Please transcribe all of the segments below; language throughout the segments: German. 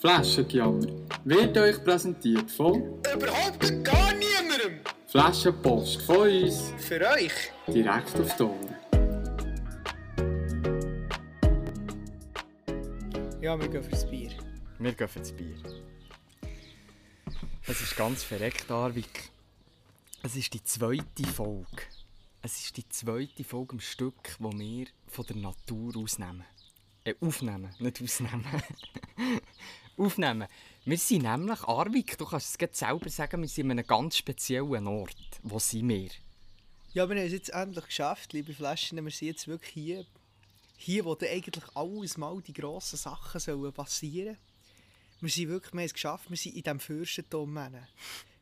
Flaschengejammer wird euch präsentiert von Überhaupt gar niemandem. Flaschenpost von uns Für euch. direkt auf die Ohren. Ja, wir gehen fürs Bier. Wir gehen für das Bier. Es ist ganz verreckt, Arvik. Es ist die zweite Folge. Es ist die zweite Folge im Stück, wo wir von der Natur ausnehmen. Äh, aufnehmen, nicht ausnehmen. aufnehmen. Wir sind nämlich, Arvik, du kannst es selber sagen, wir sind an einem ganz speziellen Ort. Wo sind wir? Ja, wir haben es jetzt endlich geschafft, liebe Flaschen. Wir sind jetzt wirklich hier. Hier, wo eigentlich alles mal die grossen Sachen sollen passieren Wir sind wirklich, wir haben es geschafft, wir sind in diesem Fürstentum.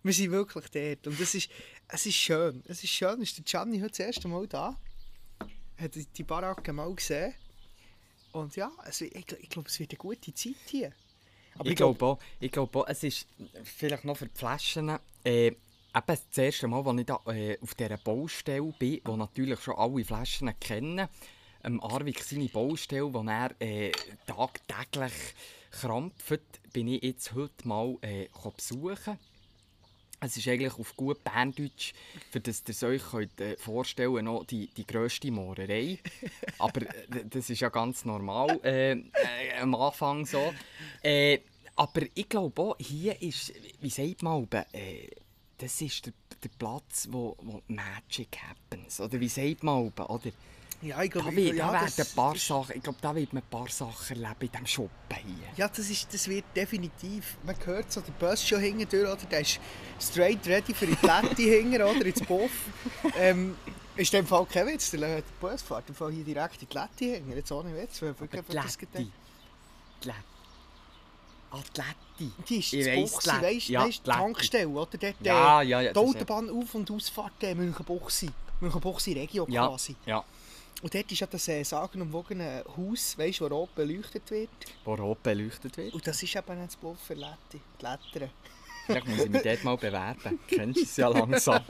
Wir sind wirklich dort. Und es ist, es ist schön. Es ist schön. Ist der Gianni heute das erste Mal da? Hat die Baracke mal gesehen. Und ja, also ich, ich glaube, es wird eine gute Zeit hier. Aber ich glaube auch, ich glaube auch, es ist vielleicht noch für die Flaschen, äh, eben das erste Mal, als ich da, äh, auf dieser Baustelle bin, wo natürlich schon alle Flaschen kennen, ähm, Arvik seine Baustelle, wo er äh, tagtäglich krampft, bin ich jetzt heute mal äh, besuchen. Es ist eigentlich auf gut Berndeutsch, für das ihr euch könnt, äh, vorstellen könnt, noch die, die grösste Moorerei. Aber äh, das ist ja ganz normal äh, äh, am Anfang so. Äh, aber ich glaube auch, hier ist, wie sagt man, äh, das ist der, der Platz, wo, wo Magic happens. Oder wie sagt man oder? Ja, ich glaube, Da, wird, ja, da das- ein paar das- Sachen, ich glaube, da wird man ein paar Sachen erleben in diesem Shoppen hier. Ja, das, ist, das wird definitiv. Man hört so, der Bus schon hinten durch, oder? Der ist straight ready für die Plätte hinten, oder? Ins Boff. Ähm, ist in dem Fall kein Witz. Der Bus fährt im Fall hier direkt in die Plätte hinten. Jetzt ohne Witz. Weil wirklich das die gedacht. Letti. Die. Ah, ist Ich weiss, weißt? Ja, weißt, die. Tankstelle, oder? Dort, Ja, ja, ja, Die Autobahn Auf- und Ausfahrt äh, München-Buchsi. München-Buchsi-Regio Ja, quasi. ja. Und dort ist ja das äh, sagenumwogene Haus, weißt, das rot beleuchtet wird. Wo rot beleuchtet wird. Und das ist eben das Bluff für Letti. Die Lettern. Vielleicht muss ich mich dort mal bewerben. Du kennst es ja langsam.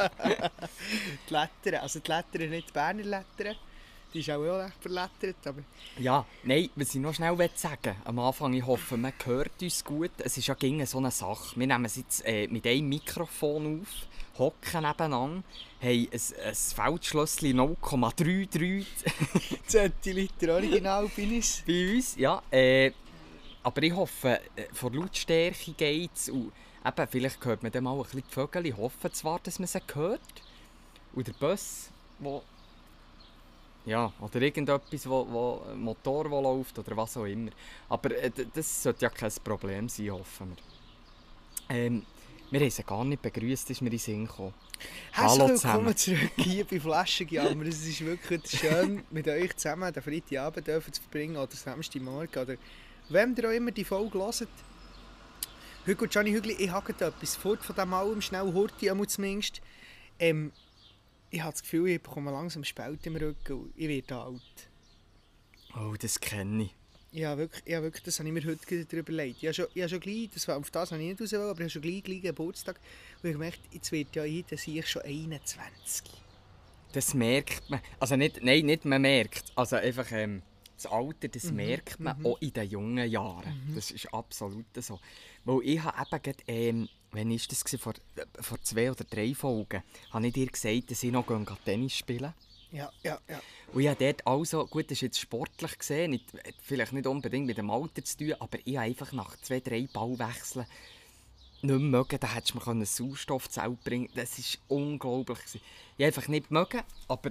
Die Lettern, also die Lettern, nicht die Berner Lettern. Die ist auch recht verlettert, aber... Ja, nein, was ich noch schnell sagen am Anfang, ich hoffe, man hört uns gut. Es ist ja gegen so eine Sache. Wir nehmen es jetzt äh, mit einem Mikrofon auf, hocken nebeneinander, haben ein, ein Feldschlösschen 0,33 Zentiliter Original bin ich. bei uns. Ja, äh, aber ich hoffe, äh, von Lautstärke geht es. Eben, vielleicht hört man dann mal ein bisschen die Vögel. Ich hoffe zwar, dass man sie hört. Und der Bus, wo ja, oder irgendetwas, wo, wo Motor wo läuft oder was auch immer. Aber äh, das sollte ja kein Problem sein, hoffen wir. Ähm, wir haben sie gar nicht begrüßt, ist mir in den Sinn gekommen. Herzlich Hallo willkommen zusammen. zurück hier bei Flaschenjammer. Es ist wirklich schön, mit euch zusammen den Freitagabend dürfen zu verbringen oder Samstagmorgen oder wem ihr auch immer die Folge hört. Heute Gianni Hügli, ich habe etwas fort von dem allem, schnell Horti, zumindest. Ähm, ich habe das Gefühl, ich bekomme langsam Spalt im Rücken und ich werde alt. Oh, das kenne ich. Ja, wirklich, ja, wirklich, das habe ich mir heute darüber überlegt. Ich habe schon, ich habe schon gleich, das war, auf das habe ich nicht raus, aber ich habe schon gleich, gleich Geburtstag. Und ich habe gemerkt, jetzt wird ja jeder sich schon 21. Das merkt man. Also nicht, nein, nicht man merkt. Also einfach ähm, das Alter, das merkt man auch in den jungen Jahren. Das ist absolut so. Weil ich habe eben gerade, ähm, wann war das? Vor, äh, vor zwei oder drei Folgen habe ich dir gesagt, dass ich noch Tennis spielen Ja, ja, ja. Und ich habe dort also, gut, das ist jetzt sportlich gesehen, nicht, vielleicht nicht unbedingt mit dem Alter zu tun, aber ich habe einfach nach zwei, drei Ballwechseln nicht mehr mögen. Da hättest du mir können Sauerstoffzelt bringen Das war unglaublich. gewesen. Ich habe einfach nicht mögen, aber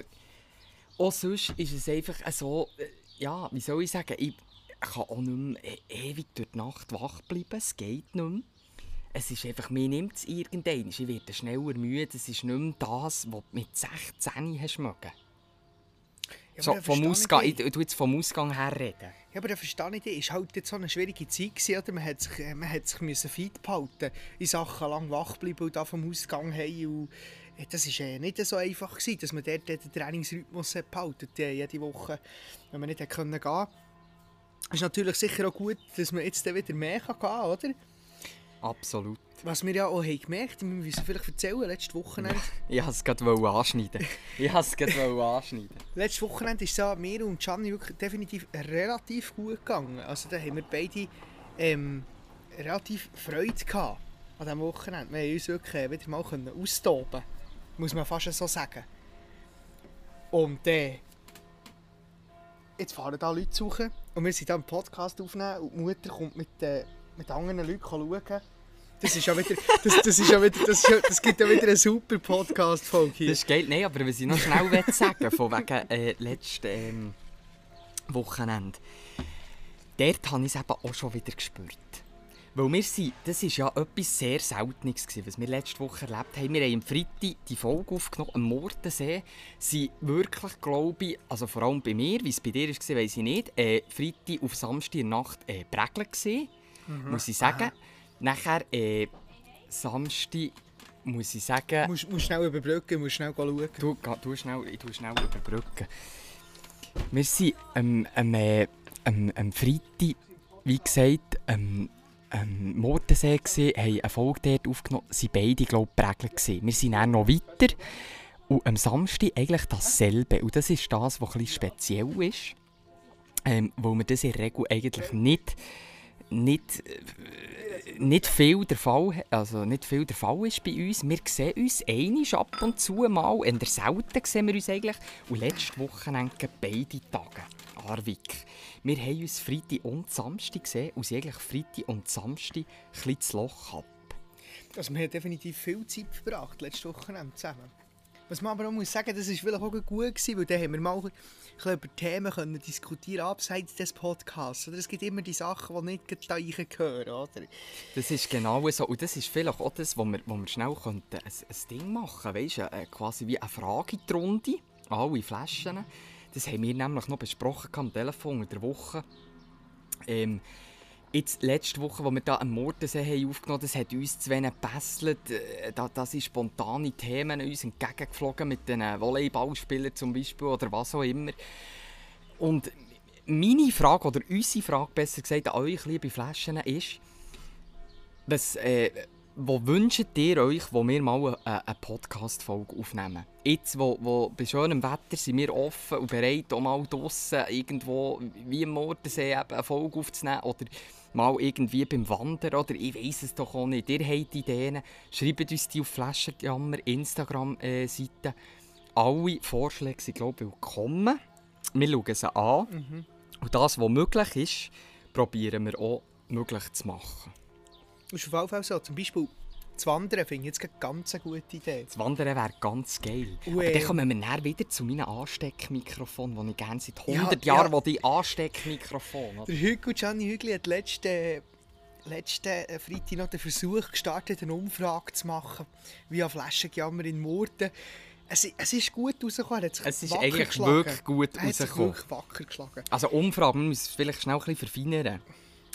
auch sonst ist es einfach so, äh, ja, wie soll ich sagen, ich kann auch nicht mehr e- ewig durch die Nacht wach bleiben, es geht nicht mehr. Es ist einfach, mir nimmt es irgendwann. Ich werde schneller müde. Es ist nicht mehr das, was du mit 16 hast mögen. Ja, So, vom Ausgang, ich ich, jetzt vom Ausgang her reden. Ja, aber dann verstehe ich dich. Es war halt jetzt so eine schwierige Zeit, gewesen, oder? Man hat sich, man hat sich müssen fit behalten in Sachen lang wach bleiben und da vom Ausgang. Und äh, das war äh, nicht so einfach, gewesen, dass man dort den Trainingsrhythmus behalten hat, äh, jede Woche, wenn man nicht gehen Es ist natürlich sicher auch gut, dass man jetzt wieder mehr gehen kann, oder? Absolut. Was wir ja auch haben gemerkt haben, wir müssen vielleicht erzählen, letztes Wochenende. Ich wollte es gerade anschneiden. Ich wollte es gerade anschneiden. Letztes Wochenende ist es ja mir und Gianni wirklich definitiv relativ gut gegangen. Also da haben wir beide ähm, relativ Freude gehabt an diesem Wochenende. Wir haben uns wirklich wieder mal austoben muss man fast so sagen. Und äh, jetzt fahren da Leute suchen und wir sind da einen Podcast aufnehmen und die Mutter kommt mit, äh, mit anderen Leuten schauen. Das ist ja wieder, das, das ist ja wieder, das, ist ja, das gibt ja wieder eine super Podcast-Folge hier. Das ist geil. Nein, aber was ich noch schnell will sagen von wegen äh, letzten ähm, Wochenende. Dort habe ich es eben auch schon wieder gespürt. Weil wir sind, das war ja etwas sehr Seltenes, gewesen, was wir letzte Woche erlebt haben. Wir haben am Freitag die Folge aufgenommen, am Mordensee. Sie wirklich, glaube ich, also vor allem bei mir, wie es bei dir war, weiß ich nicht, äh, Freitag auf Samstag Nacht äh, Prägeln gesehen, mhm. muss ich sagen. Aha. Nachher äh, Samstag, muss ich sagen... Du musst, musst schnell überbrücken, musst schnell schauen. Du, du schnell, ich tue schnell überbrücken. Wir sind am, am, äh, am, am Freitag, wie gesagt, am ähm, Mordensee, gewesen, haben eine Folge dort aufgenommen, sind beide, glaube ich, prägelt Wir sind dann noch weiter und am Samstag eigentlich dasselbe. Und das ist das, was etwas speziell ist, ähm, weil wir das in der Regel eigentlich nicht, nicht, äh, nicht viel der Fall, also nicht viel der Fall ist bei uns. Wir sehen uns einisch ab und zu mal, in der selten sehen wir uns eigentlich. Und letzte Woche beide Tage, Arvik. Wir haben uns Freitag und Samstag gesehen und sind eigentlich Freitag und Samstag ein das Loch ab. Also wir haben definitiv viel Zeit verbracht, letzte Woche zusammen. Was man aber auch muss sagen, das war vielleicht auch gut gewesen, weil dann haben wir mal ein bisschen über Themen können diskutieren abseits des Podcasts. Oder es gibt immer die Sachen, die nicht da reingehören, oder? Das ist genau so. Und das ist vielleicht auch das, wo wir, wo wir schnell ein, ein Ding machen könnten. Weißt du, quasi wie eine Frage in die Runde. Alle Flaschen. Das haben wir nämlich noch besprochen am Telefon in der Woche. Ähm, jetzt, letzte Woche, als wir hier am Mordensee aufgenommen haben, das hat uns zu wenig gebesselt. Äh, da, da sind spontane Themen uns entgegengeflogen mit den Volleyballspielern zum Beispiel oder was auch immer. Und meine Frage, oder unsere Frage besser gesagt an euch, liebe Flaschen, ist, was, äh, wo wünscht ihr euch, wo wir mal eine, eine Podcast-Folge aufnehmen? Jetzt, wo, wo bei schönem Wetter sind wir offen und bereit, auch mal draußen irgendwo wie im Mordensee eine Folge aufzunehmen oder mal irgendwie beim Wandern oder ich weiß es doch auch nicht. Ihr habt Ideen, schreibt uns die auf Flascherjammer Instagram-Seite. Alle Vorschläge sind, glaube ich, willkommen. Wir schauen sie an. Mhm. Und das, was möglich ist, probieren wir auch möglich zu machen. Das ist auf jeden Fall so. Zum Beispiel das Wandern finde ich jetzt eine ganz gute Idee. Das Wandern wäre ganz geil. Äh, Aber dann kommen wir näher wieder zu meinem Ansteckmikrofon, das ich gerne seit 100 ja, Jahren ja. die Ansteckmikrofon. Der Hügel, Gianni Hügli hat letzten letzten äh, Freitag noch den Versuch gestartet, eine Umfrage zu machen via Flaschenjammer in Murten. Es, es ist gut rausgekommen. Es ist eigentlich geschlagen. wirklich gut rausgekommen. wirklich wacker geschlagen. Also Umfrage, man muss es vielleicht schnell ein bisschen verfeinern.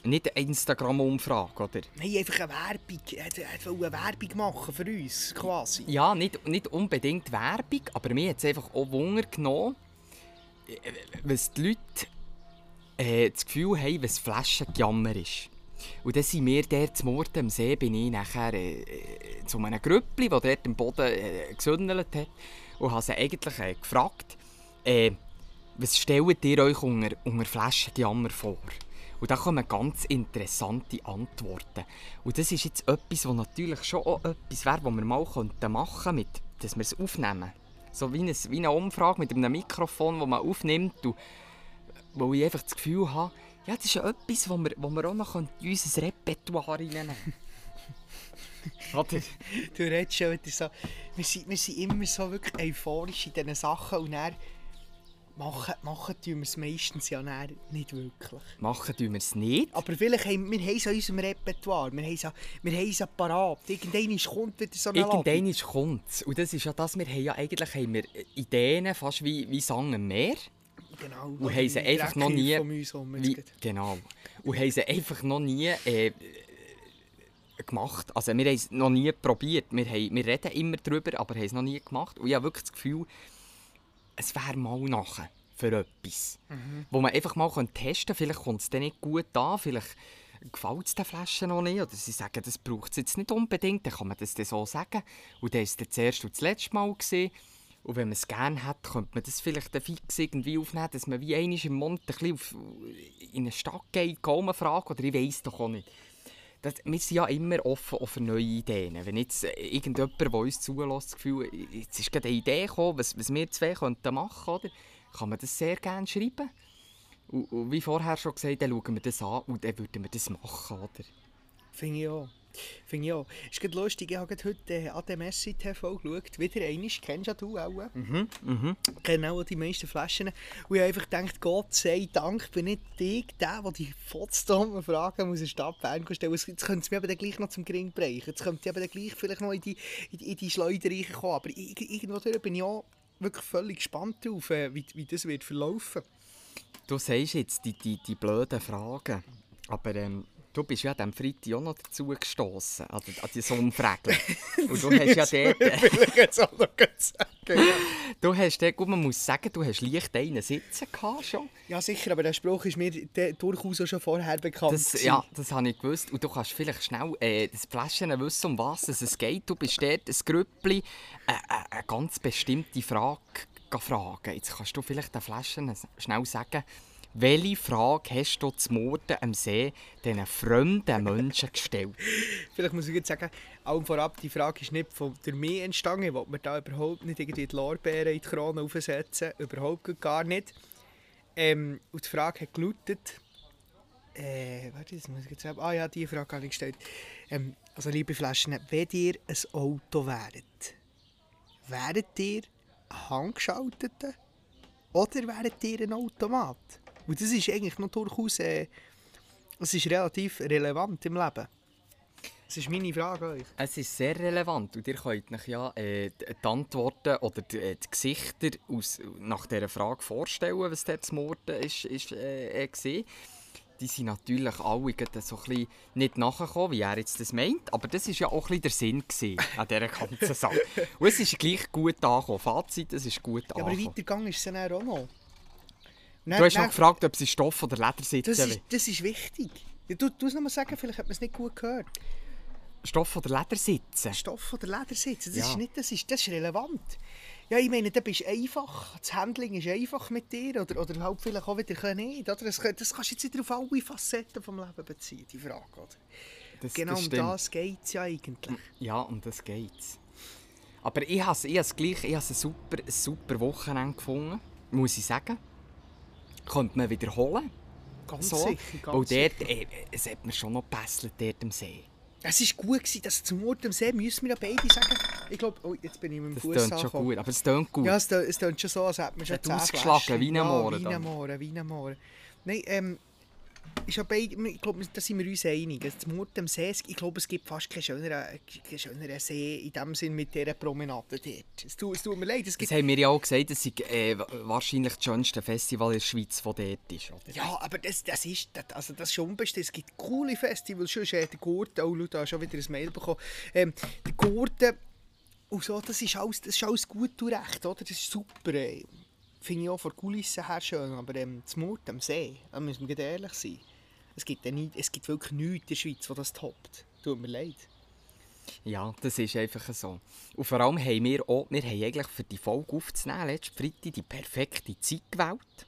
Nicht eine Instagram-Umfrage, oder? Nein, einfach eine Werbung. Er wollte Werbung machen für uns, quasi. Ja, nicht, nicht unbedingt Werbung, aber mir hat es einfach auch Wunder genommen, was die Leute äh, das Gefühl haben, was Flaschengejammer ist. Und dann sind wir dort zum Morden am See, bin ich nachher äh, zu einem Grüppli, das dort am Boden äh, gesündelt hat, und habe sie eigentlich äh, gefragt, äh, was stellt ihr euch unter, unter Flaschengejammer vor? Und da kommen ganz interessante Antworten. Und das ist jetzt etwas, was natürlich schon auch etwas wäre, was wir mal machen könnten, dass wir es aufnehmen. So wie eine, wie eine Umfrage mit einem Mikrofon, das man aufnimmt. Und, wo ich einfach das Gefühl habe, ja, das ist etwas, wo wir, wo wir auch noch in unser Repertoire reinnehmen Oder? du redest schon wieder so, wir sind, wir sind immer so wirklich euphorisch in diesen Sachen und dann Machen, machen tun wir es meistens ja nicht wirklich. Machen tun wir es nicht? Aber vielleicht haben wir es in unserem Repertoire, wir haben es, wir haben es parat. Irgendwann kommt wieder so eine Irgendwann kommt es. Und das ist ja das, wir haben ja eigentlich haben wir Ideen, fast wie, wie Sang am Meer. Genau. Und haben sie einfach noch nie... Wie, genau. Und haben sie einfach noch nie... Äh, gemacht. Also wir haben es noch nie probiert. Wir, haben, wir reden immer darüber, aber haben es noch nie gemacht. Und ich habe wirklich das Gefühl, es wäre mal nachher für etwas. Mhm. Wo man einfach mal testen könnte. Vielleicht kommt es dann nicht gut an, vielleicht gefällt es den Flaschen noch nicht. Oder sie sagen, das braucht es jetzt nicht unbedingt. Dann kann man das dann so sagen. Und dann war es das erste und das letzte Mal. Gewesen. Und wenn man es gerne hat, könnte man das vielleicht fix irgendwie aufnehmen, dass man wie einmal im Monat ein bisschen auf, in eine Stadt geht, Gaumen fragt, oder ich weiß doch auch nicht. Das, wir sind ja immer offen für neue Ideen. Wenn jetzt äh, irgendjemand, der uns zulässt, das Gefühl jetzt ist gerade eine Idee gekommen, was, was wir zwei könnten machen könnten, kann man das sehr gerne schreiben. Und, und wie vorher schon gesagt, dann schauen wir das an und dann würden wir das machen, oder? Finde ich auch. Finde ich auch. Ist gerade lustig, ich habe heute äh, TV geschaut. Wieder einmal, kennst ja du auch. Mhm, mhm. Ich kenne auch die meisten Flaschen. Und ich habe einfach gedacht, Gott sei Dank bin nicht ich der, der die fotzdummen Fragen muss in der Stadt Bern stellen muss. Jetzt könnte es mir aber dann gleich noch zum Gring brechen. Jetzt könnte ich aber dann gleich vielleicht noch in die, in die, in die Schleuder kommen. Aber irgendwo bin ich auch wirklich völlig gespannt drauf, äh, wie, wie das wird verlaufen. Du sagst jetzt die, die, die blöden Fragen, aber ähm, du bist ja am Freitag auch noch dazu gestoßen an, die- an die Sumpfregeln. Und du hast ja dort, will ich jetzt auch noch sagen. Du hast dort, gut, man muss sagen, du hast leicht einen sitzen gehabt schon. ja, sicher, aber der Spruch ist mir durchaus auch schon vorher bekannt. Das, ja, das habe ich gewusst. Und du kannst vielleicht schnell äh, das Fläschchen wissen, um was es geht. Du bist dort ein Grüppli, äh, äh, eine ganz bestimmte Frage fragen. Jetzt kannst du vielleicht den Fläschchen schnell sagen, welche Frage hast du zum Morden am See diesen fremden Menschen gestellt? Vielleicht muss ich jetzt sagen, allem vorab, die Frage ist nicht von durch mich entstanden. Ich wollte mir da überhaupt nicht irgendwie die Lorbeeren in die Krone aufsetzen. Überhaupt gar nicht. Ähm, und die Frage hat gelautet... Äh, warte, das muss ich jetzt sagen. Ah ja, die Frage habe ich gestellt. Ähm, also, liebe Flaschen, wenn ihr ein Auto wäret, wäret ihr ein handgeschalteter oder wäret ihr ein Automat? Und das ist eigentlich noch durchaus... Äh, das ist relativ relevant im Leben. Das ist meine Frage an euch. Es ist sehr relevant und ihr könnt euch ja äh, die Antworten oder die, äh, die Gesichter aus, nach dieser Frage vorstellen, was dort zu Morden ist, ist äh, äh, gesehen. Die sind natürlich alle so ein bisschen nicht nachgekommen, wie er jetzt das meint, aber das war ja auch ein bisschen der Sinn an dieser ganzen Sache. Und es ist gleich gut angekommen. Fazit, es ist gut Ja, aber angekommen. weitergegangen ist es dann auch noch. Und du dann- hast noch dann- gefragt, ob sie Stoff oder Leder sitzen das ist, das ist wichtig. Ja, du du es noch mal sagen, vielleicht hat man es nicht gut gehört. Stoff oder Leder sitzen? Stoff oder Leder sitzen, das, Ja. ist, nicht, das, ist, das ist relevant. Ja, ich meine, da bist du einfach. Das Handling ist einfach mit dir. Oder, oder halt vielleicht auch wieder nicht. Oder? Das, das kannst du jetzt nicht auf alle Facetten des Lebens beziehen, die Frage. Oder? Das, Genau das um das geht es ja eigentlich. Ja, um das geht's. Aber ich habe has gleich ich has ein, super, ein super Wochenende gefunden, muss ich sagen. Könnte man wiederholen. Ganz So. sicher. Ganz Weil sicher. dort, äh, es hat mir schon noch gebesselt dort am See. Es war gut, gewesen, dass zum Ort am See, müssen wir ja beide sagen. Ich glaube, oh, jetzt bin ich mit dem Das Fuß tönt schon gut, aber es tönt gut. Ja, es tö- es tönt schon so, als hätte man schon Hat zehn ausgeschlagen, Fläschchen. wie ein ja, Mohren wie dann. ein Mohren, wie ein Mohren. Nein, ähm, ist ja ich glaube, da sind wir uns einig. Das Mord am See, ich glaube, es gibt fast keinen schöneren, keinen schöneren See in dem Sinn mit dieser Promenade dort. Es tut, es tut mir leid, es Das gibt... haben wir ja auch gesagt, das ist äh, wahrscheinlich das schönste Festival in der Schweiz, das dort ist. Oder? Ja, aber das, das ist, das, also das schon unbestritten. Es gibt coole Festivals, schon ist äh, der Gurten, oh, hast schon wieder ein Mail bekommen. Ähm, der Gurten, und so, das ist alles, das ist alles gut und recht, oder? Das ist super. Äh. Finde ich auch von der Kulisse her schön, aber ähm, das Mord am See, da müssen wir ehrlich sein. Es gibt, ja nicht, es gibt wirklich nichts in der Schweiz, das das toppt. Tut mir leid. Ja, das ist einfach so. Und vor allem haben wir auch, wir haben eigentlich für die Folge aufzunehmen, letzten Freitag, die perfekte Zeit gewählt.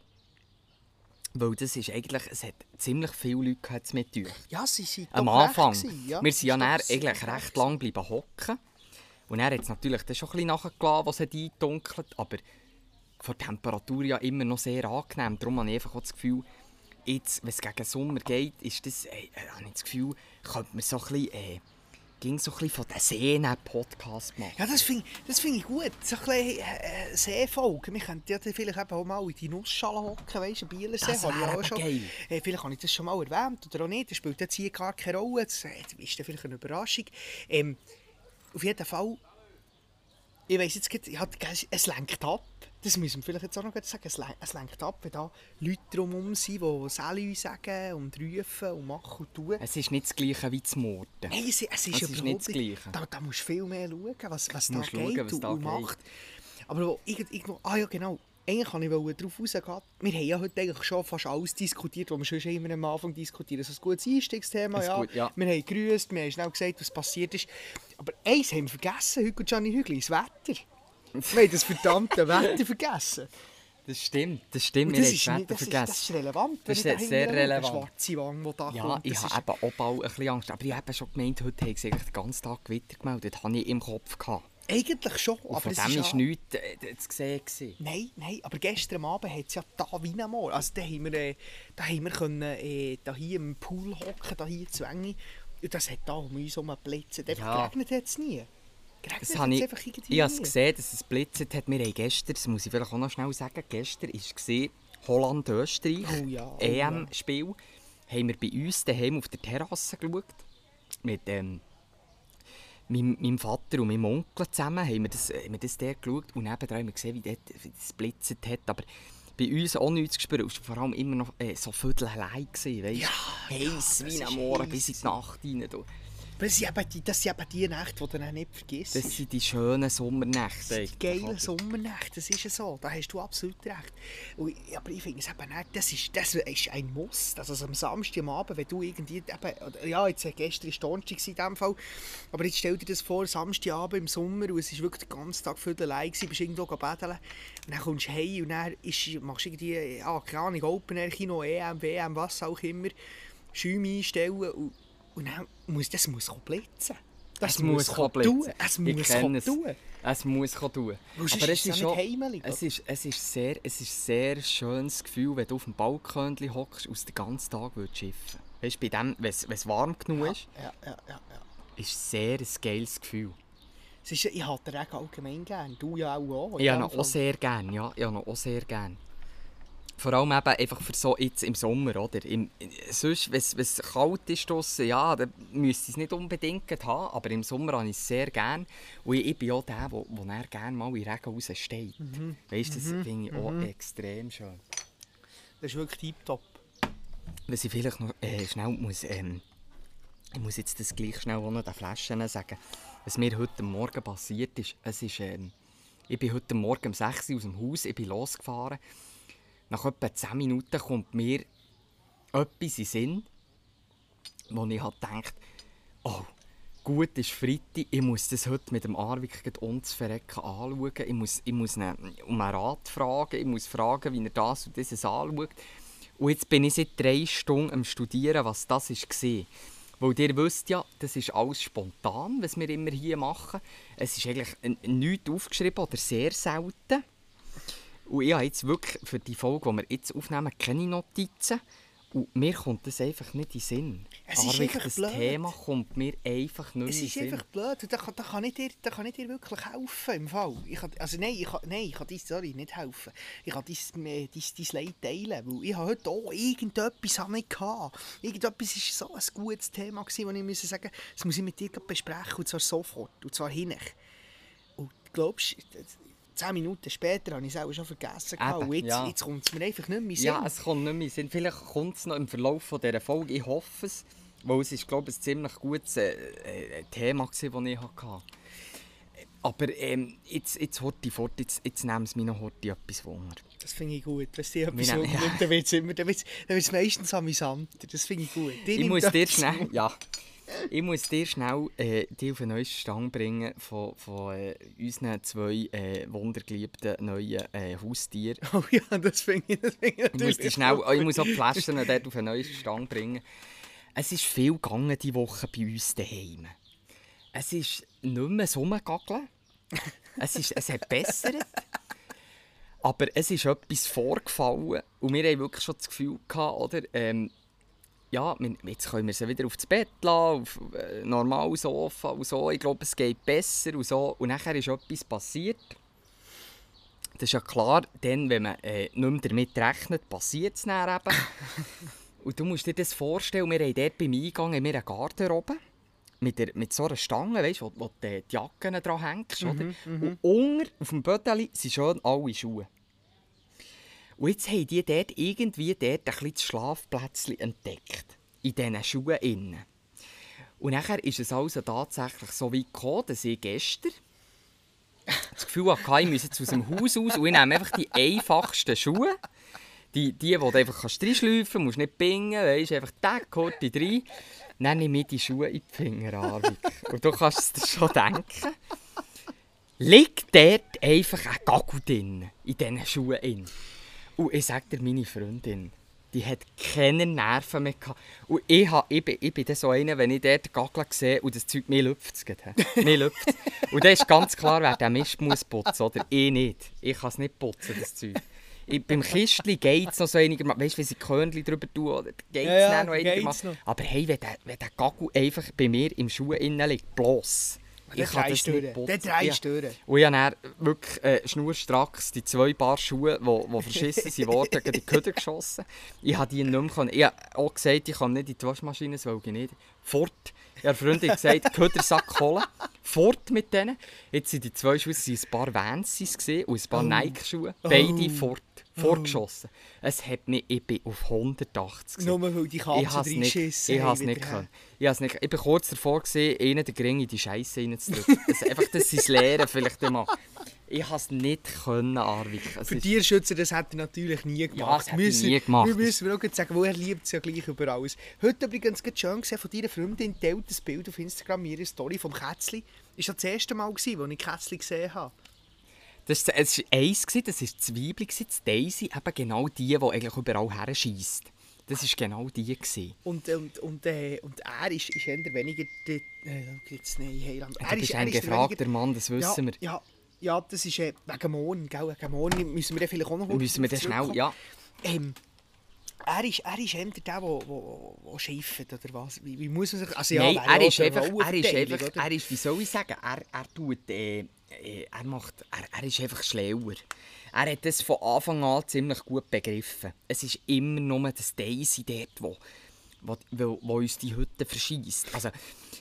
Weil das ist eigentlich, es hat ziemlich viele Leute gehabt mit euch. Ja, sie sind Am Anfang. gewesen, ja. Wir sind ja dann eigentlich recht lang bleiben hocken. Und er hat es natürlich dann schon ein bisschen nachgelassen, was es eindunkelt. Aber von der Temperatur ja immer noch sehr angenehm. Darum habe ich einfach auch das Gefühl, jetzt, wenn es gegen Sommer geht, ist das, äh, äh, habe ich das Gefühl, könnte man so ein bisschen, äh, ging so ein bisschen von den Seen einen Podcast machen. Ja, das finde das find ich gut. So ein bisschen äh, Seefolge. Wir könnten ja vielleicht eben auch mal in die Nussschale hocken, weißt du, Bielersee. Das habe ich auch schon. geil. Äh, vielleicht habe ich das schon mal erwähnt oder auch nicht. Das spielt jetzt hier gar keine Rolle. Das äh, ist dann vielleicht eine Überraschung. Ähm, auf jeden Fall, ich weiss jetzt ich es lenkt ab. Das müssen wir vielleicht jetzt auch noch sagen. Es lenkt, es lenkt ab, wenn da Leute drumherum sind, die Salü sagen und rufen und machen und tun. Es ist nicht das Gleiche wie zu Morden. Nein, es, es ist, Es ist nicht das Gleiche. Da, da musst du viel mehr schauen, was, was da geht schauen, was und, da und macht. Aber wo, irgend, irgendwo, ah ja genau, eigentlich wollte ich darauf rausgehen. Wir haben ja heute eigentlich schon fast alles diskutiert, was wir schon immer am Anfang diskutieren. Also ein gutes Einstiegsthema, Ein ja. gut- ja. Wir haben gegrüßt, wir haben schnell gesagt, was passiert ist. Aber eins haben wir vergessen, und Gianni Hügli, das Wetter. Wir haben das verdammte Wetter vergessen. Das stimmt, das stimmt. Wir das ist, nicht, Wetter ist, vergessen. das ist relevant. Das ist ich da sehr relevant. Schwarze Wange, die da Ja, kommt. ich habe eben auch bald ein bisschen Angst. Aber ich habe schon gemeint, heute haben sie eigentlich den ganzen Tag Gewitter gemeldet. Das hatte ich im Kopf. Gehabt. Eigentlich schon, Und aber von dem war ja... nichts äh, zu sehen. gewesen. Nein, nein, aber gestern Abend hat es ja da wie einmal. Also da haben wir, äh, da haben wir können, äh, da hier im Pool hocken, da hier zu Enge. Und das hat da um uns herum geblitzt. Ja. geregnet hat es nie. Das habe ich, ich habe es gesehen, dass es blitzet hat. Wir haben gestern, das muss ich vielleicht auch noch schnell sagen, gestern war Holland-Österreich, Oh ja, oh EM-Spiel. Haben wir bei uns daheim auf der Terrasse geschaut. Mit ähm, meinem, meinem Vater und meinem Onkel zusammen haben wir das, haben wir das dort geschaut. Und nebenan haben wir gesehen, wie es blitzet hat. Aber bei uns auch nichts gespürt. Es war vor allem immer noch äh, so viertel allein. Weißt? Ja, heiß ja, wie das am Morgen bis in die Nacht rein. Du. Aber das sind eben die, das sind eben die Nächte, die du dann nicht vergisst. Das sind die schönen Sommernächte. Das sind die geilen? Sommernächte, das ist ja so, da hast du absolut recht. Und, aber ich finde es eben nicht, das ist, das ist ein Muss. Also am Samstag am Abend, wenn du irgendwie, eben, ja, jetzt, äh, gestern war Donnerstag in diesem Fall, aber jetzt stell dir das vor, Samstagabend im Sommer und es war wirklich den ganzen Tag für allein, gewesen, bist irgendwo baden und dann kommst du heim und dann ist, machst du irgendwie, ja, keine Ahnung, Open Air Kino, EM, WM, was auch immer, Schäume einstellen und, und dann muss, das muss blitzen. Das Es muss blitzen. tun. Es muss es. tun. Es muss tun. Aber es ist schon, heimelig, es ist, es ist sehr, es ist sehr schönes Gefühl, wenn du auf dem Balkon hockst und den ganzen Tag schiffen. Weißt, bei dem, wenn es warm genug ist, Ja, ja, ja, ja. ist es sehr ein geiles Gefühl. Es ist, ich habe den Regen allgemein gerne. Du ja auch. auch Ich habe ihn auch sehr gerne, ja, ich habe ihn auch sehr gerne. Vor allem eben einfach für so jetzt im Sommer, oder? Im, sonst, wenn es- kalt ist draussen, ja, dann müsste ich es nicht unbedingt haben, aber im Sommer habe ich es sehr gerne. Und ich, ich bin auch der, der, dann gerne mal in Regen raus steht. Weißt du, das finde ich auch extrem schön. Das ist wirklich tiptop. Was ich vielleicht noch äh, schnell muss, ähm, ich muss jetzt das gleich schnell auch noch den Flaschen sagen, was mir heute Morgen passiert ist. Es ist ähm, ich bin heute Morgen um 6 Uhr aus dem Haus, ich bin losgefahren. Nach etwa 10 Minuten kommt mir etwas in Sinn, wo ich halt gedacht oh, gut ist Freitag, ich muss das heute mit dem Arvik uns verrecken anschauen. Ich muss, ich muss ihn um einen Rat fragen, ich muss fragen, wie er das und dieses anschaut. Und jetzt bin ich seit drei Stunden am Studieren, was das war. Weil ihr wisst ja, das ist alles spontan, was wir immer hier machen. Es ist eigentlich nichts aufgeschrieben oder sehr selten. Und ich habe jetzt wirklich für die Folge, die wir jetzt aufnehmen, keine Notizen. Und mir kommt das einfach nicht in den Sinn. Es ist einfach das blöd. Thema kommt mir einfach nicht Es in ist den Sinn. einfach blöd. Da da, kann ich dir, da kann ich dir wirklich helfen. Im Fall. Ich kann, also nein, ich kann, nein, ich kann dir sorry, nicht helfen. Ich kann dein, dein, Leid teilen. Weil ich habe heute auch irgendetwas habe ich gehabt. Irgendetwas war so ein gutes Thema, gewesen, wo ich muss sagen das muss ich mit dir besprechen. Und zwar sofort. Und zwar hinten. Und glaubst du, zehn Minuten später habe ich es auch schon vergessen. Eben, jetzt, ja. jetzt kommt es mir einfach nicht mehr in Sinn. Ja, es kommt nicht mehr in Sinn. Vielleicht kommt es noch im Verlauf von dieser Folge. Ich hoffe es. Weil es ist, glaube ich, ein ziemlich gutes äh, äh, Thema, das ich hatte. Aber ähm, jetzt, jetzt, Horti, fort, jetzt, jetzt nehmen sie mich noch Horti etwas Wunder. Das finde ich gut. Wenn dir etwas Wir nehmen- wundert, dann wird es meistens amüsanter. Das finde ich gut. Dir Ich muss dir schnell, Wunder. ja, ich muss dir schnell äh, die auf den neuesten Stand bringen von, von äh, unseren zwei äh, wundergeliebten neuen äh, Haustieren. Oh ja, das finde ich, das find ich Ich muss, natürlich die schnell, auch ich muss auch die Flaschen dort auf den neuesten Stand bringen. Es ist viel gegangen diese Woche bei uns daheim. Es ist nicht mehr so rumgegangen. Es, ist, es hat bessert. Aber es ist etwas vorgefallen und wir haben wirklich schon das Gefühl gehabt, oder? Ähm, ja, jetzt können wir sie wieder aufs Bett lassen, auf äh, normales Sofa und so. Ich glaube, es geht besser und so. Und nachher ist etwas passiert. Das ist ja klar, dann, wenn man äh, nicht mehr damit rechnet, passiert es dann eben. und du musst dir das vorstellen, wir haben dort beim Eingang wir eine Garderobe mit, der, mit so einer Stange, weißt, wo, wo du die Jacken dran hängst. oder? Und unter, auf dem Bödeli, sind schon alle Schuhe. Und jetzt haben die dort irgendwie dort ein Schlafplätzchen entdeckt. In diesen Schuhen innen. Und nachher ist es also tatsächlich so weit gekommen, dass ich gestern das Gefühl hatte, ich muss jetzt aus dem Haus aus und ich nehme einfach die einfachsten Schuhe. Die, die, die du einfach reinschleifen musst nicht bingen, weißt einfach gehört die rein. Dann nehme ich die Schuhe in die Finger. Und du kannst es dir schon denken. liegt dort einfach ein Gagel drin, in diesen Schuhen. In. Und ich sage dir, meine Freundin, die hat keine Nerven mehr gehabt. Und ich, ha, ich, bin, ich bin so einer, wenn ich dort den Gagel sehe und das Zeug, mir lüpft es. Mir lüpft's. Und dann ist ganz klar, wer den Mist muss putzen oder ich nicht. Ich kann es nicht putzen, das Zeug. Ich, beim Kistli geht es noch so einigermaßen. Weißt du, wenn sie Körnchen drüber tun, oder geht es Ja, noch einigermaßen. Aber hey, wenn der, wenn der Gagel einfach bei mir im Schuh innen liegt, bloß. Der dreist durch. Der putzen. dreist Ja. Und ich habe dann wirklich äh, schnurstracks die zwei Paar Schuhe, die wo verschissen sind worden, in die Köder geschossen. Ich habe die nicht mehr können. Ich habe auch gesagt, ich kann nicht in die Waschmaschine, das will ich nicht. Fort. Ich habe Freundin gesagt, Ködersack holen. Fort mit denen. Jetzt sind die zwei Schuhe ein paar Vansis gesehen und ein paar Nike-Schuhe. Beide fort. Vorgeschossen. Es hat mich, ich bin auf 180 gewesen. Nur weil die Ich Katzen habe es nicht, ich können. Ich, has nicht, ich bin kurz davor, gewesen, ihnen den Gring in die Scheiße reinzudrücken. das, einfach, dass sie es lernen vielleicht einmal. Ich habe es nicht können, Arvik. Es Für ist- Tierschützer, das hat er natürlich nie gemacht. das hat er nie gemacht. Wir müssen wir auch sagen, wo er liebt es ja gleich über alles. Heute übrigens schön gesehen von deiner Freundin, teilt das Bild auf Instagram, ihre Story vom Kätzli. Ist das das erste Mal, als ich Kätzli gesehen habe. Das war es war eins, das war die Zwiebel, gewesen, die Daisy, eben genau die, die eigentlich überall her schießt. Das war genau die. Gewesen. Und, und, und, äh, und er ist, ist eher weniger... Äh, jetzt, nein, Heiland. Du bist ein gefragter Mann, das wissen ja, wir. Ja, ja, das ist äh, wegen morgen, gell? Wegen morgen müssen wir vielleicht auch noch Müssen wir drauf schnell, ja. Ähm, er ist, er ist eher der, der, der, schifft, oder was? Wie, wie muss man sich... Also, ja, Nein, er ist einfach, er ist einfach, oder? er ist, wie soll ich sagen, er, er tut, äh, äh, er macht, er, er ist einfach schlauer. Er hat das von Anfang an ziemlich gut begriffen. Es ist immer nur das Daisy dort, wo, wo, wo, wo uns die Hütte verschießt. Also,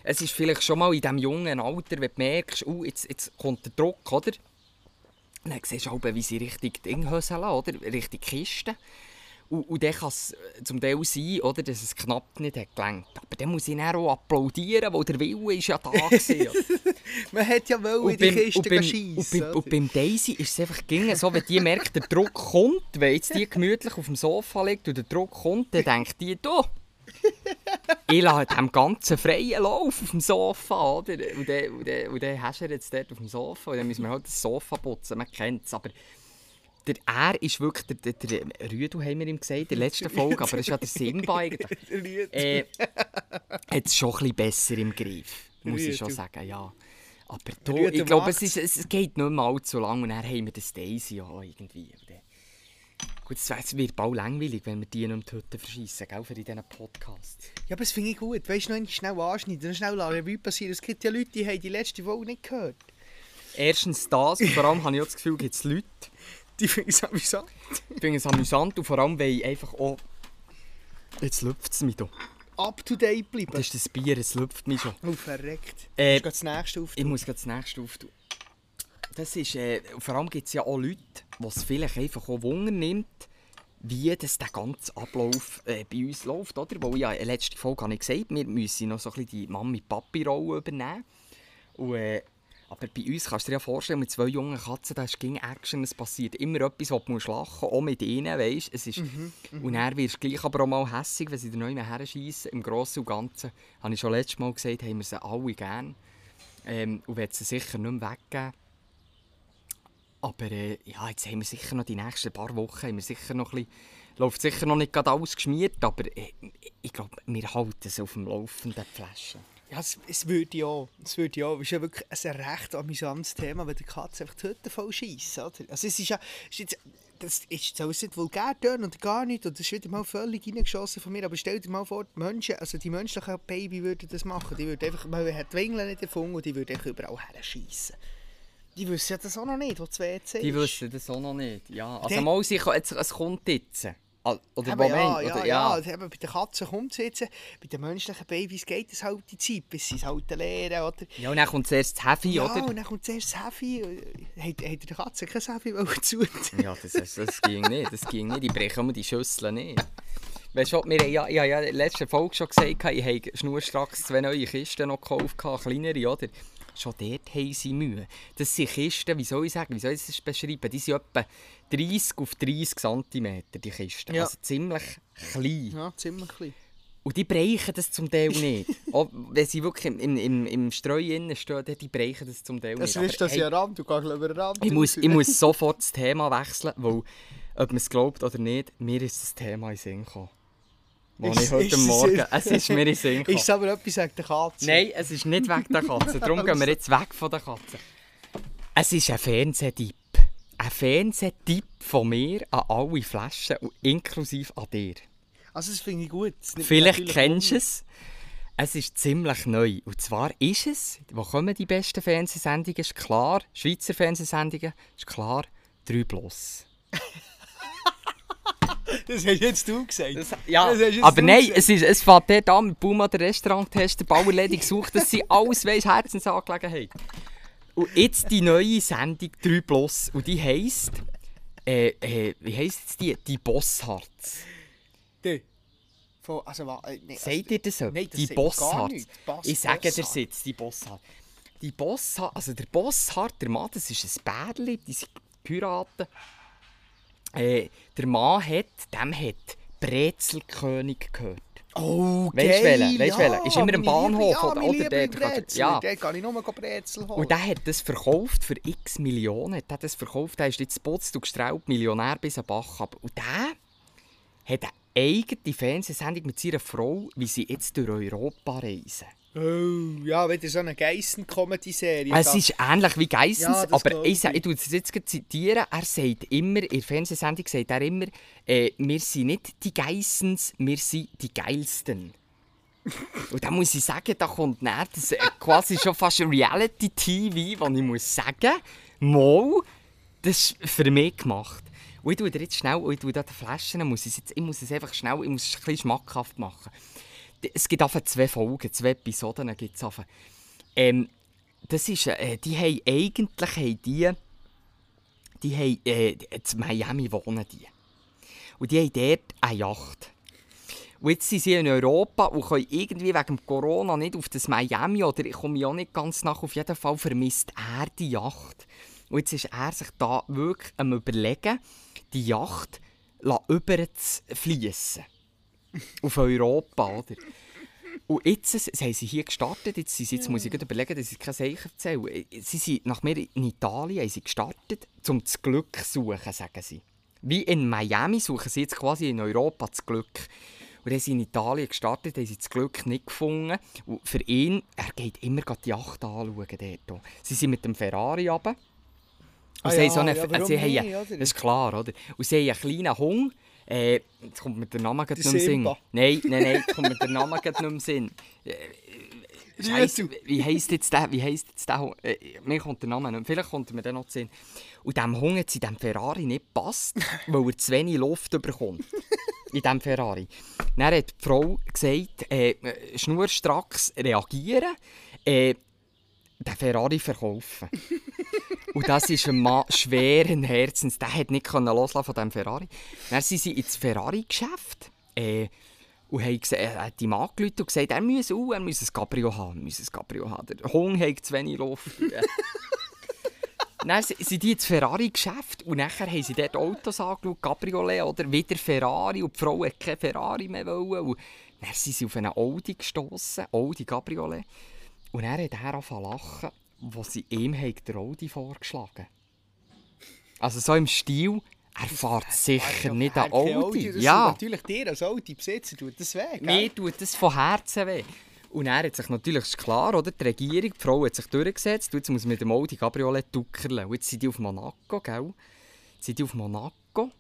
es ist vielleicht schon mal in diesem jungen Alter, wenn du merkst, uh, jetzt, jetzt kommt der Druck, oder? Dann siehst du wie sie richtig Ding höseln, oder? Richtig Kiste. Und, und dann kann es zum Teil sein, oder, dass es knapp nicht hat gelangt. Aber dann muss ich dann auch applaudieren, weil der Wille ist ja da war. Man hat ja wohl in die Kiste und, beim, und, beim, und beim Daisy ist es einfach gegangen, so, wenn die merkt, der Druck kommt, wenn jetzt die gemütlich auf dem Sofa liegt und der Druck kommt, dann denkt die, du, ich lasse dem ganzen freien Lauf auf dem Sofa, oder? Und dann, und dann, und dann hast du jetzt dort auf dem Sofa und dann müssen wir halt das Sofa putzen, man kennt es, aber der er ist wirklich, der, der, der Rüdu haben wir ihm gesagt, in der letzten Folge, aber er ist ja der Simba eigentlich. Äh, hat es schon ein bisschen besser im Griff, muss ich schon sagen, ja. Aber Rüdu ich glaube, es, ist, es geht nicht mehr allzu lang und dann haben wir das Daisy auch irgendwie. Und Gut, es wird bald langweilig, wenn wir die nicht mehr die Hütte verschiessen, gell, für diesen Podcasts. Ja, aber das finde ich gut. Weißt du, noch schnell anschneiden und schnell Revue passieren. Es gibt ja Leute, die haben die letzte Folge nicht gehört. Erstens das und vor allem habe ich auch das Gefühl, gibt es Leute, Die finden es amüsant. die finden es amüsant und vor allem, weil ich einfach auch... Jetzt lüpft es mich da. Up to date bleiben. Das ist das Bier, es lüpft mich schon. Oh, verreckt. Äh, du musst das nächste auf. Ich muss das nächste auftun. Das ist, äh, vor allem gibt es ja auch Leute, die es vielleicht einfach auch Wunder nimmt, wie das der ganze Ablauf äh, bei uns läuft. Oder? Weil ja, in der letzten Folge habe ich gesagt, wir müssen noch so ein bisschen die Mami-Papi-Rolle übernehmen. Und, äh, aber bei uns kannst du dir ja vorstellen, mit zwei jungen Katzen, da ist gegen Action, es passiert immer etwas, wo du musst lachen musst, auch mit ihnen, weißt es ist Und dann wirst du gleich aber auch mal hässig, wenn sie dir neu her schiessen. Im Grossen und Ganzen, habe ich schon letztes Mal gesagt, haben wir sie alle gern. Ähm, und werden sie sicher nicht mehr weggeben. Aber äh, ja, jetzt haben wir sicher noch die nächsten paar Wochen, haben wir sicher noch ein bisschen, läuft sicher noch nicht gerade alles geschmiert, aber äh, ich glaube, wir halten es auf dem laufenden die Flasche. Ja, es, es würde ja. Es würde ja. Es ist ja wirklich ein recht amüsantes Thema, wenn die Katze einfach die Hütte voll schießt. Also es ist ja... Es ist das ist soll es nicht vulgär tönen oder gar nicht. Und das ist wieder mal völlig reingeschossen von mir. Aber stell dir mal vor, die Menschen, also die menschlichen Baby würden das machen. Die würden einfach... Man hat die Wingeln nicht erfunden und die würden einfach überall her schiessen. Die wissen ja das auch noch nicht, wo das WC ist. Die wissen das auch noch nicht. Ja, also Der- mal, sie, jetzt, es kommt jetzt. Oder Moment, ja, ja, oder, ja. Also eben, bei den Katzen kommt es jetzt. Bei den menschlichen Babys geht es halt die Zeit, bis sie es halt lernen, oder? Ja, und dann kommt zuerst das Heavy, Ja, oder? und dann kommt zuerst das Heavy. Hat, hat der Katze kein Heavy zu Ja, das, das, das ging nicht, das ging nicht. Ich breche mir die Schüsseln nicht. Weißt du, wir ja, ich habe ja in der letzten Folge schon gesagt, ich habe schnurstracks zwei neue Kisten noch gekauft, kleinere, oder? Schon dort haben sie Mühe. Das sind Kisten, wie soll ich sagen, wie soll ich das beschreiben? Die sind etwa 30 auf 30 cm, die Kisten. Ja. Also ziemlich klein. Ja, ziemlich klein. Und die brechen das zum Teil nicht. Auch wenn sie wirklich im, im, im, im Streu innen stehen, die brechen das zum Teil Das nicht. ist das hey, ja Rand, du gehst über den Rand. ich, muss, ich muss sofort das Thema wechseln, weil, ob man es glaubt oder nicht, mir ist das Thema in Sinn gekommen. Ist- ich heute Morgen... Es ist mir in Sinn. Ist es aber etwas wegen der Katze? Nein, es ist nicht wegen der Katze. Darum gehen wir jetzt weg von der Katze. Es ist ein Fernsehtipp. Ein Fernsehtipp von mir an alle Flaschen, inklusive an dir. Also das finde ich gut. Vielleicht kennst du es. Es ist ziemlich neu. Und zwar ist es, wo kommen die besten Fernsehsendungen? Ist klar, Schweizer Fernsehsendungen, ist klar, 3 Plus. Das hast jetzt du gesagt. ja, Das hast jetzt aber nein, gesagt. es, ist, es fängt dort an mit Buma, der Restauranttester, Bauerledig sucht, dass sie alles weiss, Herzensangelegenheit. Und jetzt die neue Sendung 3 Plus. Und die heisst, äh, äh, wie heisst jetzt die? Die Bosshards. Die. Von, also, äh, nee, Sagt ihr das so? Nein, das die nichts. Boss- Ich sage dir Bosshards. jetzt, die Bosshards. Die Bosshards, also der Bosshard, der Mann, das ist ein Bärli, die sind geheiratet. Äh, der Mann hat, dem hat Brezelkönig gehört. Oh, du geil, welchen? Weisst du ja? Ist immer im meine Bahnhof, ja, oder- du- Brezel. ja. Dort kann ich nur Brezel holen. Und der hat das verkauft für x Millionen. Der hat das verkauft, der ist jetzt putzt und gestraubt, Millionär bis an Bach. ab. Und der hat eine eigene Fernsehsendung mit seiner Frau, wie sie jetzt durch Europa reisen. Oh, ja, wieder so eine Geissen-Comedy-Serie. Es ist ähnlich wie Geissens, Ja, aber ich, ich. tue es jetzt zitieren. Er sagt immer, in der Fernsehsendung sagt er immer, äh, wir sind nicht die Geissens, wir sind die Geilsten. Und da muss ich sagen, da kommt näher das äh, quasi schon fast ein Reality-TV, wo ich muss sagen, mal, das ist für mich gemacht. Und ich tue dir jetzt schnell, und ich tue da die Flaschen, muss ich, jetzt, ich muss es einfach schnell, ich muss es ein bisschen schmackhaft machen. Es gibt einfach zwei Folgen, zwei Episoden gibt es. Ähm, das ist, äh, die haben eigentlich haben die, die haben, äh, in Miami wohnen die. Und die haben dort eine Yacht. Und jetzt sind sie in Europa und können irgendwie wegen Corona nicht auf das Miami oder ich komme ja nicht ganz nach. Auf jeden Fall vermisst er die Yacht. Und jetzt ist er sich da wirklich am überlegen, die Yacht über zu fließen. Auf Europa, oder? Und jetzt s- haben sie hier gestartet, jetzt, sind sie, jetzt muss ich gerade überlegen, dass ich kein Zeichen erzähle. Sie sind nach mir in Italien haben sie gestartet, um das Glück zu suchen, sagen sie. Wie in Miami suchen sie jetzt quasi in Europa das Glück. Und dann sind sie in Italien gestartet, haben sie das Glück nicht gefunden. Und für ihn, er geht immer die Yacht anschauen dort. Sie sind mit dem Ferrari runter. Und Ah sie ja, haben so eine, ja, sie haben, das ist klar, oder? Und sie haben einen kleinen Hund. Äh, jetzt kommt mir der Name gerade Der nicht mehr. Sinn. Nein, nein, nein, jetzt kommt mir der Name gerade nicht mehr Sinn. Äh, Scheisse, wie heisst jetzt der? Wie heisst jetzt der? Äh, mir kommt der Name nicht. Vielleicht kommt mir dann noch Sinn. Und diesem Hund hat es in diesem Ferrari nicht gepasst, weil er zu wenig Luft bekommt. In diesem Ferrari. Dann hat die Frau gesagt, äh, schnurstracks reagieren, äh, den Ferrari verkaufen. Und das ist ein Mann schweren Herzens. Der hat nicht können loslassen von diesem Ferrari. Dann sind sie ins Ferrari-Geschäft äh, und haben gesagt, er hat ihm angerufen und gesagt, er müsse, uh, er müsse ein Cabrio haben. Er müsse ein Cabrio haben. Der Hund hat zu wenig Luft. Dann si- sind die ins Ferrari-Geschäft und nachher haben sie dort Autos angeschaut, Cabriolet oder wieder Ferrari und die Frau hat kein Ferrari mehr wollen. Und dann sind sie auf einen Audi gestoßen, Audi Cabriolet. Und dann hat er angefangen zu lachen, wo sie ihm den Audi vorgeschlagen Also so im Stil, er fährt sicher nicht an Audi. Das Ja, natürlich dir als Audi-Besitzer tut das weh, gell? mir tut das von Herzen weh. Und er hat sich natürlich, ist klar, oder? Die Regierung, die Frau hat sich durchgesetzt. Jetzt muss man mit dem Audi Cabriolet duckerle. Und jetzt sind die auf Monaco, gell? Jetzt sind die auf Monaco.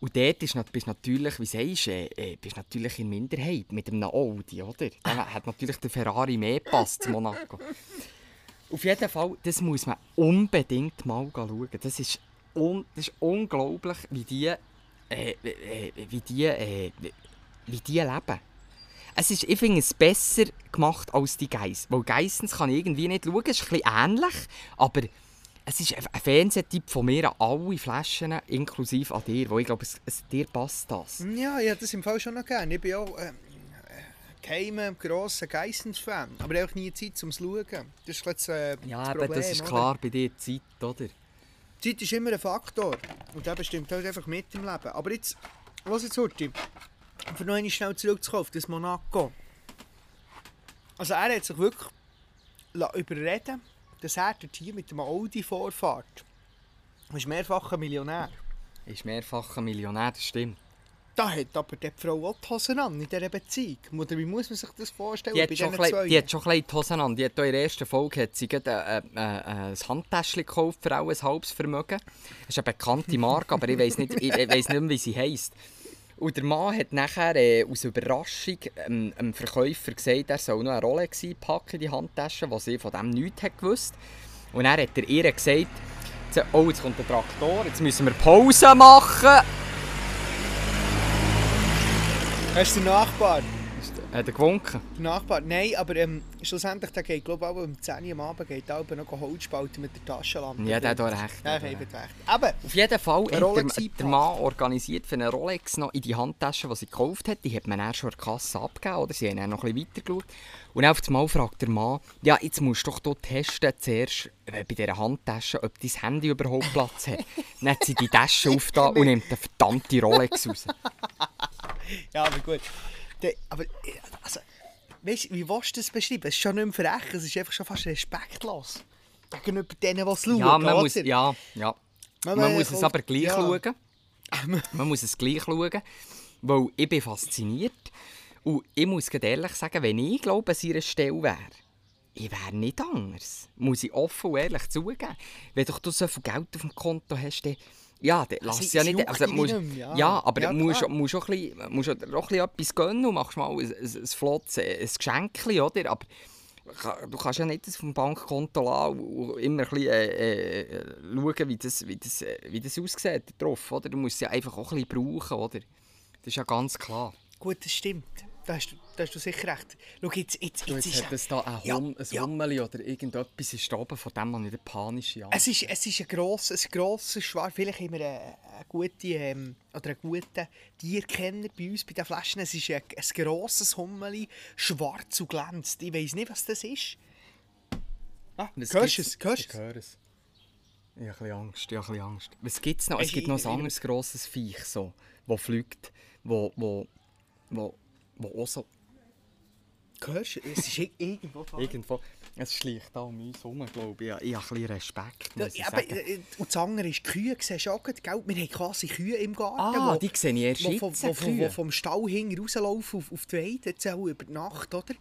Und dort ist, bist natürlich, wie sagst du, äh, äh, bist natürlich in Minderheit mit einem Audi, oder? Da hat natürlich der Ferrari mehr gepasst zu Monaco. Auf jeden Fall, das muss man unbedingt mal schauen. Das ist, un das ist unglaublich, wie die, äh, äh, wie die, äh, wie die leben. Es ist, ich finde es besser gemacht als die Geiss. Weil Geissens kann ich irgendwie nicht schauen, es ist bisschen ähnlich, aber es ist ein ein Fernsehtipp von mir an alle Flaschen, inklusive an dir, wo ich glaube, es, es, dir passt das. Ja, ja, das im Fall schon noch gerne. Ich bin auch ähm, geheimer, grosser Geissens-Fan. Aber auch nie Zeit zum Schauen. Das ist jetzt, äh, Ja, das aber Problem, das ist oder? klar bei dir Zeit, oder? Zeit ist immer ein Faktor. Und der bestimmt halt einfach mit im Leben. Aber jetzt, was jetzt, Hurti? für noch einmal schnell zurückzukommen auf das Monaco. Also er hat sich wirklich überreden dass er dort hier mit dem Audi vorfährt. Er ist mehrfacher Millionär. Ist mehrfacher Millionär, das stimmt. Da hat aber die Frau auch die Hosen an in dieser Beziehung. Oder wie muss man sich das vorstellen Die hat, schon klein, die hat schon klein die Hosen an. Die hat in der ersten Folge hat sie gerade, äh, äh, äh, ein Handtäschchen gekauft für auch ein halbes Vermögen. Das ist eine bekannte Marke, aber ich weiß nicht, ich, ich weiss nicht mehr, wie sie heisst. Und der Mann hat nachher äh, aus Überraschung ähm, dem Verkäufer gesagt, er soll noch eine Rolex einpacken in die Handtasche, was sie von dem nichts hat gewusst. Und dann hat er ihr gesagt, oh, jetzt kommt der Traktor, jetzt müssen wir Pause machen. Hast du den Nachbar? Hat er gewunken? Der Nachbar? Nein, aber ähm, schlussendlich der geht, glaube ich, auch um 10 Uhr am Abend geht auch noch Holz spalten mit der Taschenlampe. Ja, der hat auch recht. Der hat recht. Aber, Auf jeden Fall hat der, der. Mann organisiert für eine Rolex noch in die Handtasche, die sie gekauft hat. Die hat man dann schon der Kasse abgegeben, oder? Sie haben dann noch ein bisschen weitergeschaut. Und auf einmal fragt der Mann, ja, jetzt musst du doch hier testen, zuerst äh, bei dieser Handtasche, ob dein Handy überhaupt Platz hat. dann hat sie die Tasche aufgetan und nimmt eine verdammte Rolex raus. Ja, aber gut. Der, aber, also, weißt wie willst du das beschreiben? Es ist schon nicht mehr frech, es ist einfach schon fast respektlos. Gegenüber denen, die es schauen. Ja, man muss, ja, ja. Man- Man muss es kauft- aber gleich ja. schauen. Man muss es gleich schauen, weil ich bin fasziniert. Und ich muss ehrlich sagen, wenn ich glaube, an ihrer Stelle wäre, ich wäre nicht anders. Muss ich offen und ehrlich zugeben. Wenn doch du so viel Geld auf dem Konto hast, dann, ja, dann lass sie- es ja sie nicht. Also, musst, ja. ja. aber Ja, du musst, musst, auch ein bisschen, musst auch ein etwas gönnen und machst mal ein, ein, ein flottes ein Geschenk, oder? Aber du kannst ja nicht das vom Bankkonto lassen und immer ein bisschen, äh, äh, schauen, wie das, wie, das, äh, wie das aussieht drauf, oder? Du musst es ja einfach auch ein bisschen brauchen, oder? Das ist ja ganz klar. Gut, das stimmt. Da hast du, da hast du sicher recht. Schau, jetzt, jetzt, Du, jetzt jetzt ist hat es da ein, Ja, Hum, ein ja. Hummeli oder irgendetwas ist oben, von dem habe ich den panischen Es ist, es ist ein grosses, ein grosses Schwarz. Vielleicht haben wir einen, einen guten, ähm, oder einen guten Tierkenner bei uns bei den Flaschen. Es ist ein, ein grosses Hummeli, schwarz und glänzt. Ich weiß nicht, was das ist. Ah, hörst du es? Hörst Ich höre es. Ich habe ein bisschen Angst, ich habe Angst. Was gibt es noch? Es gibt noch ein anderes grosses Viech, so, das fliegt, wo, wo, wo, wo auch so Hörst du? Es ist ir- irgendwo da. irgendwo... Es schleicht da um uns herum, glaube ich. Ich, ich habe ein bisschen Respekt, muss Ja, aber, äh, und das andere ist, die Kühe siehst du auch gell? Wir haben quasi Kühe im Garten, Ah, wo- die sehe ich erst wo, jetzt, wo, Kühe. wo vom Stall hinten rauslaufen auf, auf die Weide, jetzt auch über die Nacht, oder?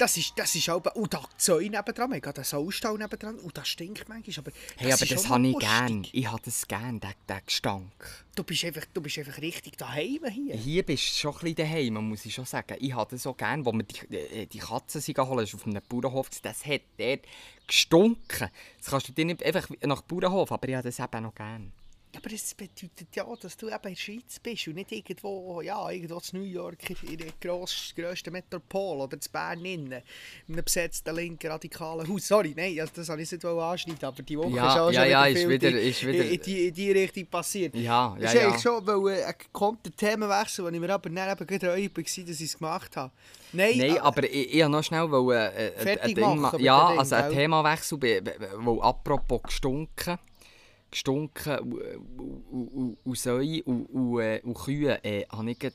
Das ist, das ist auch... Und da Zäune nebendran, wir haben einen Saustall nebendran, und das stinkt manchmal, aber Hey, aber ist das auch habe ich gern. Ich habe das gern, den, den Gestank. Du bist einfach, du bist einfach richtig daheim hier. Hier bist du schon ein bisschen daheim, muss ich schon sagen. Ich habe das so gern, wo wir die, äh, die Katzen sind geholt, das ist auf einem Bauernhof, das hat dort gestunken. Das kannst du dir nicht einfach nach Bauernhof, aber ich habe das eben noch gern. Aber das bedeutet ja, dass du eben in der Schweiz bist und nicht irgendwo, ja, irgendwo in New York, in der gross, grössten Metropole oder in Bern innen, in einem besetzten linken radikalen Haus. Sorry, nein, das, das habe ich nicht anschneiden, aber die Woche Ja, ist auch ja, schon ja, wieder ist viel wieder- ist wieder- in, die, in die Richtung passiert. Ja, ja, ist ja. eigentlich schon, weil äh, kommt der Themenwechsel, den ich mir aber dann eben gerade war, dass ich es gemacht habe. Nein, Nein, äh, aber ich, ich noch schnell wollen, äh, Fertig ein Ding machen Ja, also ein? Themawechsel, weil apropos gestunken, gestunken und, Säue und, Kühe, äh, habe ich äh,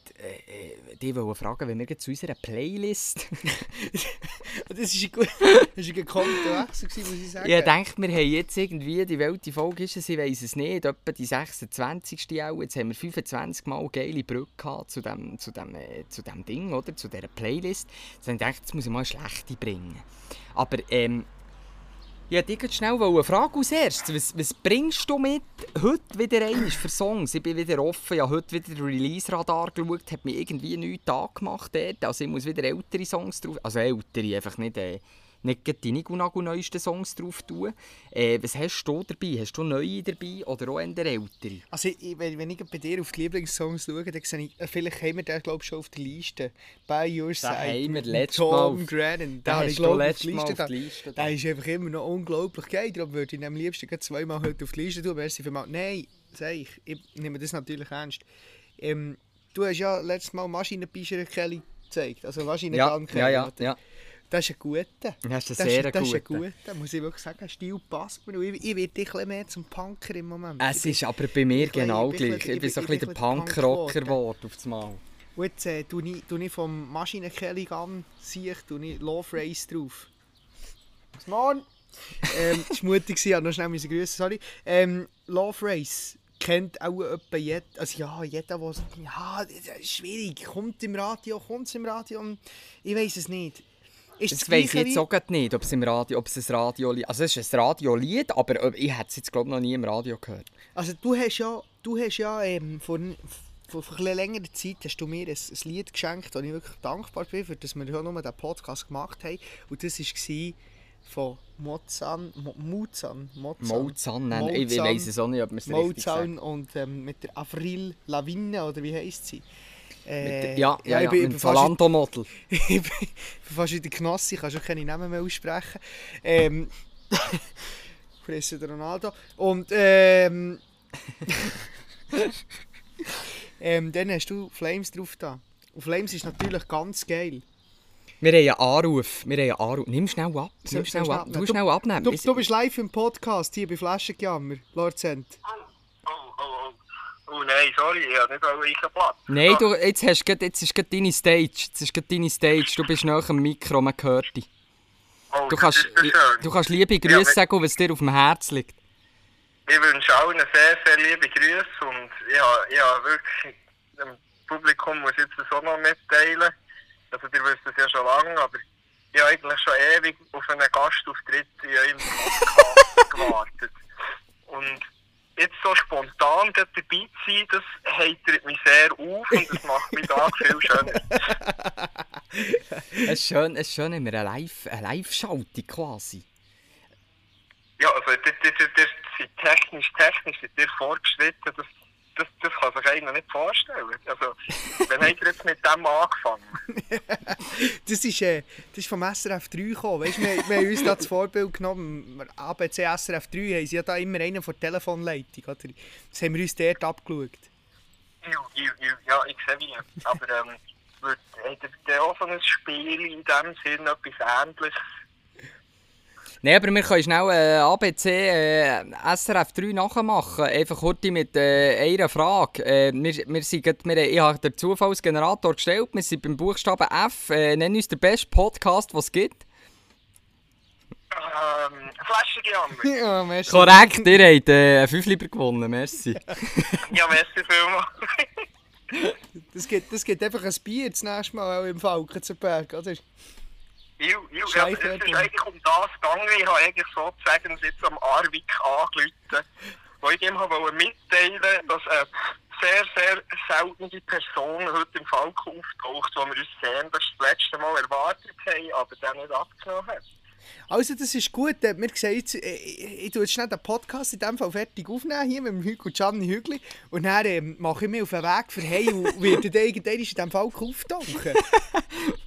äh, wollen fragen, wenn wir zu unserer Playlist... das ist ein gekonnter Wechsel, muss ich sagen. Ich denke, wir haben jetzt irgendwie, die Welt, die Folge ist es, ich weiss es nicht, etwa die 26. auch, jetzt haben wir 25 Mal geile Brücke gehabt zu dem, zu dem, äh, zu dem Ding, oder? Zu dieser Playlist. Jetzt habe ich jetzt muss ich mal eine schlechte bringen. Aber, ähm, ich wollte schnell eine Frage als erstes. Was, was bringst du mit heute wieder einmal für Songs? Ich bin wieder offen, ich habe heute wieder Release-Radar geschaut, hat mir irgendwie nichts angemacht dort. Also ich muss wieder ältere Songs drauf, also ältere, einfach nicht, äh, nicht die Nigu neuesten Songs drauf tun. Äh, was hast du dabei? Hast du neue dabei oder auch eher ältere? Also, ich, wenn, ich bei dir auf die Lieblingssongs schaue, dann sehe ich, äh, vielleicht haben wir den, glaube ich, schon auf der Liste. By Your Side. haben wir letztes Tom Mal auf- Grennan. Den Den hast ich, du letztes Mal auf die da. Liste. Der ist einfach immer noch unglaublich geil. Darum würde ich am liebsten zweimal heute auf die Liste tun. Merci vielmals. Nein, sag ich, ich nehme das natürlich ernst. Ähm, du hast ja letztes Mal Maschinenbischer Kelly gezeigt. Also Ja, Kelly. ja, ja, oder? ja. Das ist ein guter. Das ist ein Das sehr ist, das ist ein guter. guter, muss ich wirklich sagen. Stil passt mir. Ich, ich werde ein bisschen mehr zum Punker im Moment. Es ist aber bei mir ich genau bin- gleich. ich Ich bin so ein bisschen der Punkrocker Punk geworden auf das Mal. Und jetzt äh, tue ich, tue ich vom Maschinenkelly an, sehe ich, tue ich Love Race drauf. Was morgen? ähm, das war mutig, ich habe noch schnell müssen grüßen, sorry. Ähm, Love Race kennt auch etwa jeder, also ja, jeder, der ja, das ist schwierig, kommt im Radio, kommt es im Radio, ich weiß es nicht. Ist Das weiss ich jetzt auch nicht, ob es im Radio, ob es ein Radiolied... Also es ist ein Radiolied, aber äh, ich hätte es jetzt glaube noch nie im Radio gehört. Also du hast ja, du hast ja ähm, vor, vor, vor ein längerer Zeit hast du mir ein, ein Lied geschenkt, und ich wirklich dankbar bin, für das wir ja nur diesen Podcast gemacht haben. Und das war von Mozan, Mo, Muzan, Mozan, Molzan, nein, ich, ich weiss es auch nicht, ob man es richtig sagt. Mozan und ähm, mit der Avril Lavigne, oder wie heisst sie? Äh, der- Ja, ja, ja, ich bin, mit ich bin fast, Zalando-Model. ich bin fast wieder Genosse, ich kann schon keine Namen mehr aussprechen. Ähm, Cristiano Ronaldo. Und ähm, ähm, dann hast du Flames drauf da. Und Flames ist natürlich ganz geil. Wir haben einen Anruf. Wir haben einen Anruf. Nimm schnell ab. Nimm schnell ich ab. Du Du- schnell abnehmen. Du, du bist live im Podcast hier bei Flaschenjammer, Lord Cent. Oh, oh, oh. Oh nein, sorry, ich habe nicht auch einen Platz. Nein, du, jetzt, hast, grad- jetzt ist gerade deine Stage. Jetzt ist gerade deine Stage. Du bist nach dem Mikro, man hört dich. Oh, Du das kannst, ist so schön. du kannst liebe Ja, Grüße wenn- sagen, was dir auf dem Herz liegt. Ich wünsche allen sehr, sehr liebe Grüße und ich habe, ich habe wirklich dem Publikum muss ich jetzt das auch noch mitteilen. Also ihr wisst es ja schon lange, aber ich habe eigentlich schon ewig auf einen Gastauftritt in eurem Podcast gewartet. Und jetzt so spontan dabei zu sein, das heitert mich sehr auf und das macht mich da viel schöner. Es ist schön, es ist schön immer eine Live- eine Live-Schaltung quasi. Ja, also das, das sind technisch, technisch sind ihr vorgeschritten, das, das, das kann sich einer nicht vorstellen. Also, wann habt ihr jetzt mit dem angefangen? Das ist, äh, das ist vom SRF 3 gekommen. Weißt, wir, wir haben uns da das Vorbild genommen. ABC SRF 3 haben sie ja da immer einen von der Telefonleitung. Oder? Das haben wir uns dort abgeschaut. Ja, ich sehe wie. Aber ähm, würd- habt ihr auch so ein Spiel in dem Sinn, etwas Ähnliches? Nein, aber wir können schnell äh, ABC äh, SRF 3 nachmachen. Einfach kurz mit äh, einer Frage. Äh, wir, wir sind grad, wir, ich habe den Zufallsgenerator gestellt. Wir sind beim Buchstaben F. Äh, nenn uns den besten Podcast, den es gibt. Ähm, Flaschengejammer. Ja, merci. Korrekt, ihr habt äh, einen 5 lieber gewonnen. Merci. ja, merci vielmals. Das gibt, das gibt einfach ein Bier das nächste Mal auch im Falkenzenberg. Oder? Ju, ju, ja, es ist eigentlich um das gegangen. Ich habe eigentlich sozusagen jetzt am Arvik angerufen, wo ich ihm habe mitteilen dass eine sehr, sehr seltene Person heute im Falken auftaucht, wo wir uns sehen, das das letzte Mal erwartet haben, aber dann nicht abgenommen hat. Also, das ist gut. Äh, Wir sehen jetzt, äh, ich, ich tue jetzt schnell den Podcast in dem Fall fertig aufnehmen, hier mit dem Hügel Gianni Hügli. Und dann ähm, mache ich mich auf den Weg für Hey und werde dann irgendwann in diesem Fall auftauchen.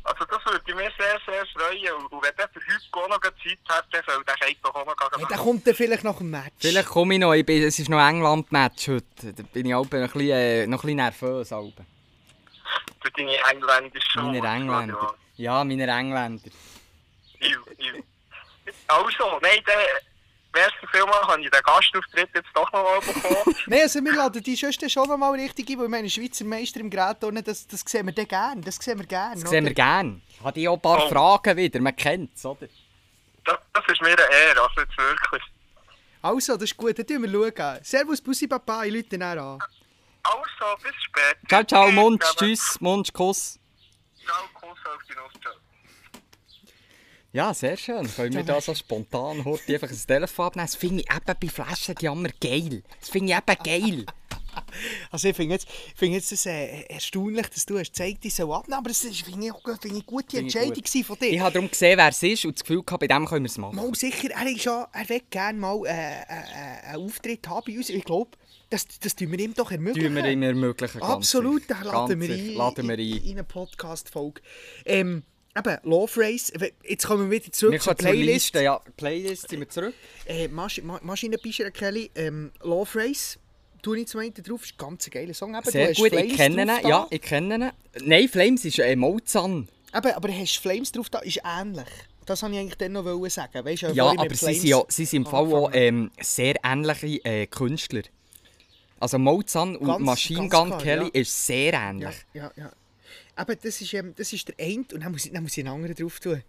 Also das würde mich sehr, sehr freuen. Und, und wenn der für heute auch noch Zeit hat, dann soll der doch auch noch Ja, gehen. der kommt dann vielleicht nach dem Match. Vielleicht komme ich noch. Ich bin, es ist noch England-Match heute. Da bin ich auch ein bisschen, äh, noch ein bisschen nervös. Alben. Für deine engländische Meine Engländer. Ja, meine Engländer. Iu, iu. Also, nein, dann merci vielmals, habe ich den Gastauftritt jetzt doch noch mal bekommen. Nein, also wir laden die Schwester schon noch mal richtig ein, weil meine Schweizer Meister im Gerät unten, das, das sehen wir dann gerne. Das sehen wir gerne. Das sehen wir gerne. Ich habe die auch ein paar Oh. Fragen wieder. Man kennt es, oder? Das, das ist mir eine Ehre, also jetzt wirklich. Also, das ist gut, dann schauen wir. Schauen. Servus, Bussi Papa, ich rufe dann an. Also, bis später. Ciao, ciao, Mund, tschüss, Mund, Kuss. Ciao, Kuss auf die Nuss, ciao. Ja, sehr schön. Können wir da so spontan heute einfach ein Telefon abnehmen? Das finde ich eben bei Flaschenjammer geil. Das finde ich eben geil. Also ich finde jetzt, find jetzt das, äh, erstaunlich, dass du hast gezeigt, ich soll abnehmen, aber das ist- finde ich, ich eine gute Entscheidung gut. von dir. Ich habe darum gesehen, wer es ist und das Gefühl gehabt, bei dem können wir es machen. Mal sicher, er, ist ja, er will gerne mal äh, äh, äh, einen Auftritt haben bei uns. Ich glaube, das, das tun wir ihm doch ermöglichen. Tun wir ihm ermöglichen. Absolut, da laden wir ein, Laden wir ein. in eine Podcast-Folge. Ähm, eben, Love Race, jetzt kommen wir wieder zurück Wir zur Playlist. Liste. Ja, Playlist sind wir zurück. Äh, Masch Ma Maschinenbischer Kelly, ähm, Love Race, tue ich zum einen drauf, ist ein ganz geiler Song. Eben, Sehr gut, ich Flames kenne ihn. Ja, ich kenne ihn. Nein, Flames ist äh, Mozan. Eben, aber hast du Flames drauf da, ist ähnlich. Das wollte ich eigentlich dann noch sagen. Weißt, Ja, aber sie sind, ja, sie sind im Fall auch ähm, sehr ähnliche äh, Künstler. Also Mozan und Ganz- Machine ganz Gun klar, Kelly ja. ist sehr ähnlich. ja, ja. Aber das ist, ähm, das ist der eine und dann muss ich, dann muss ich einen anderen drauf tun.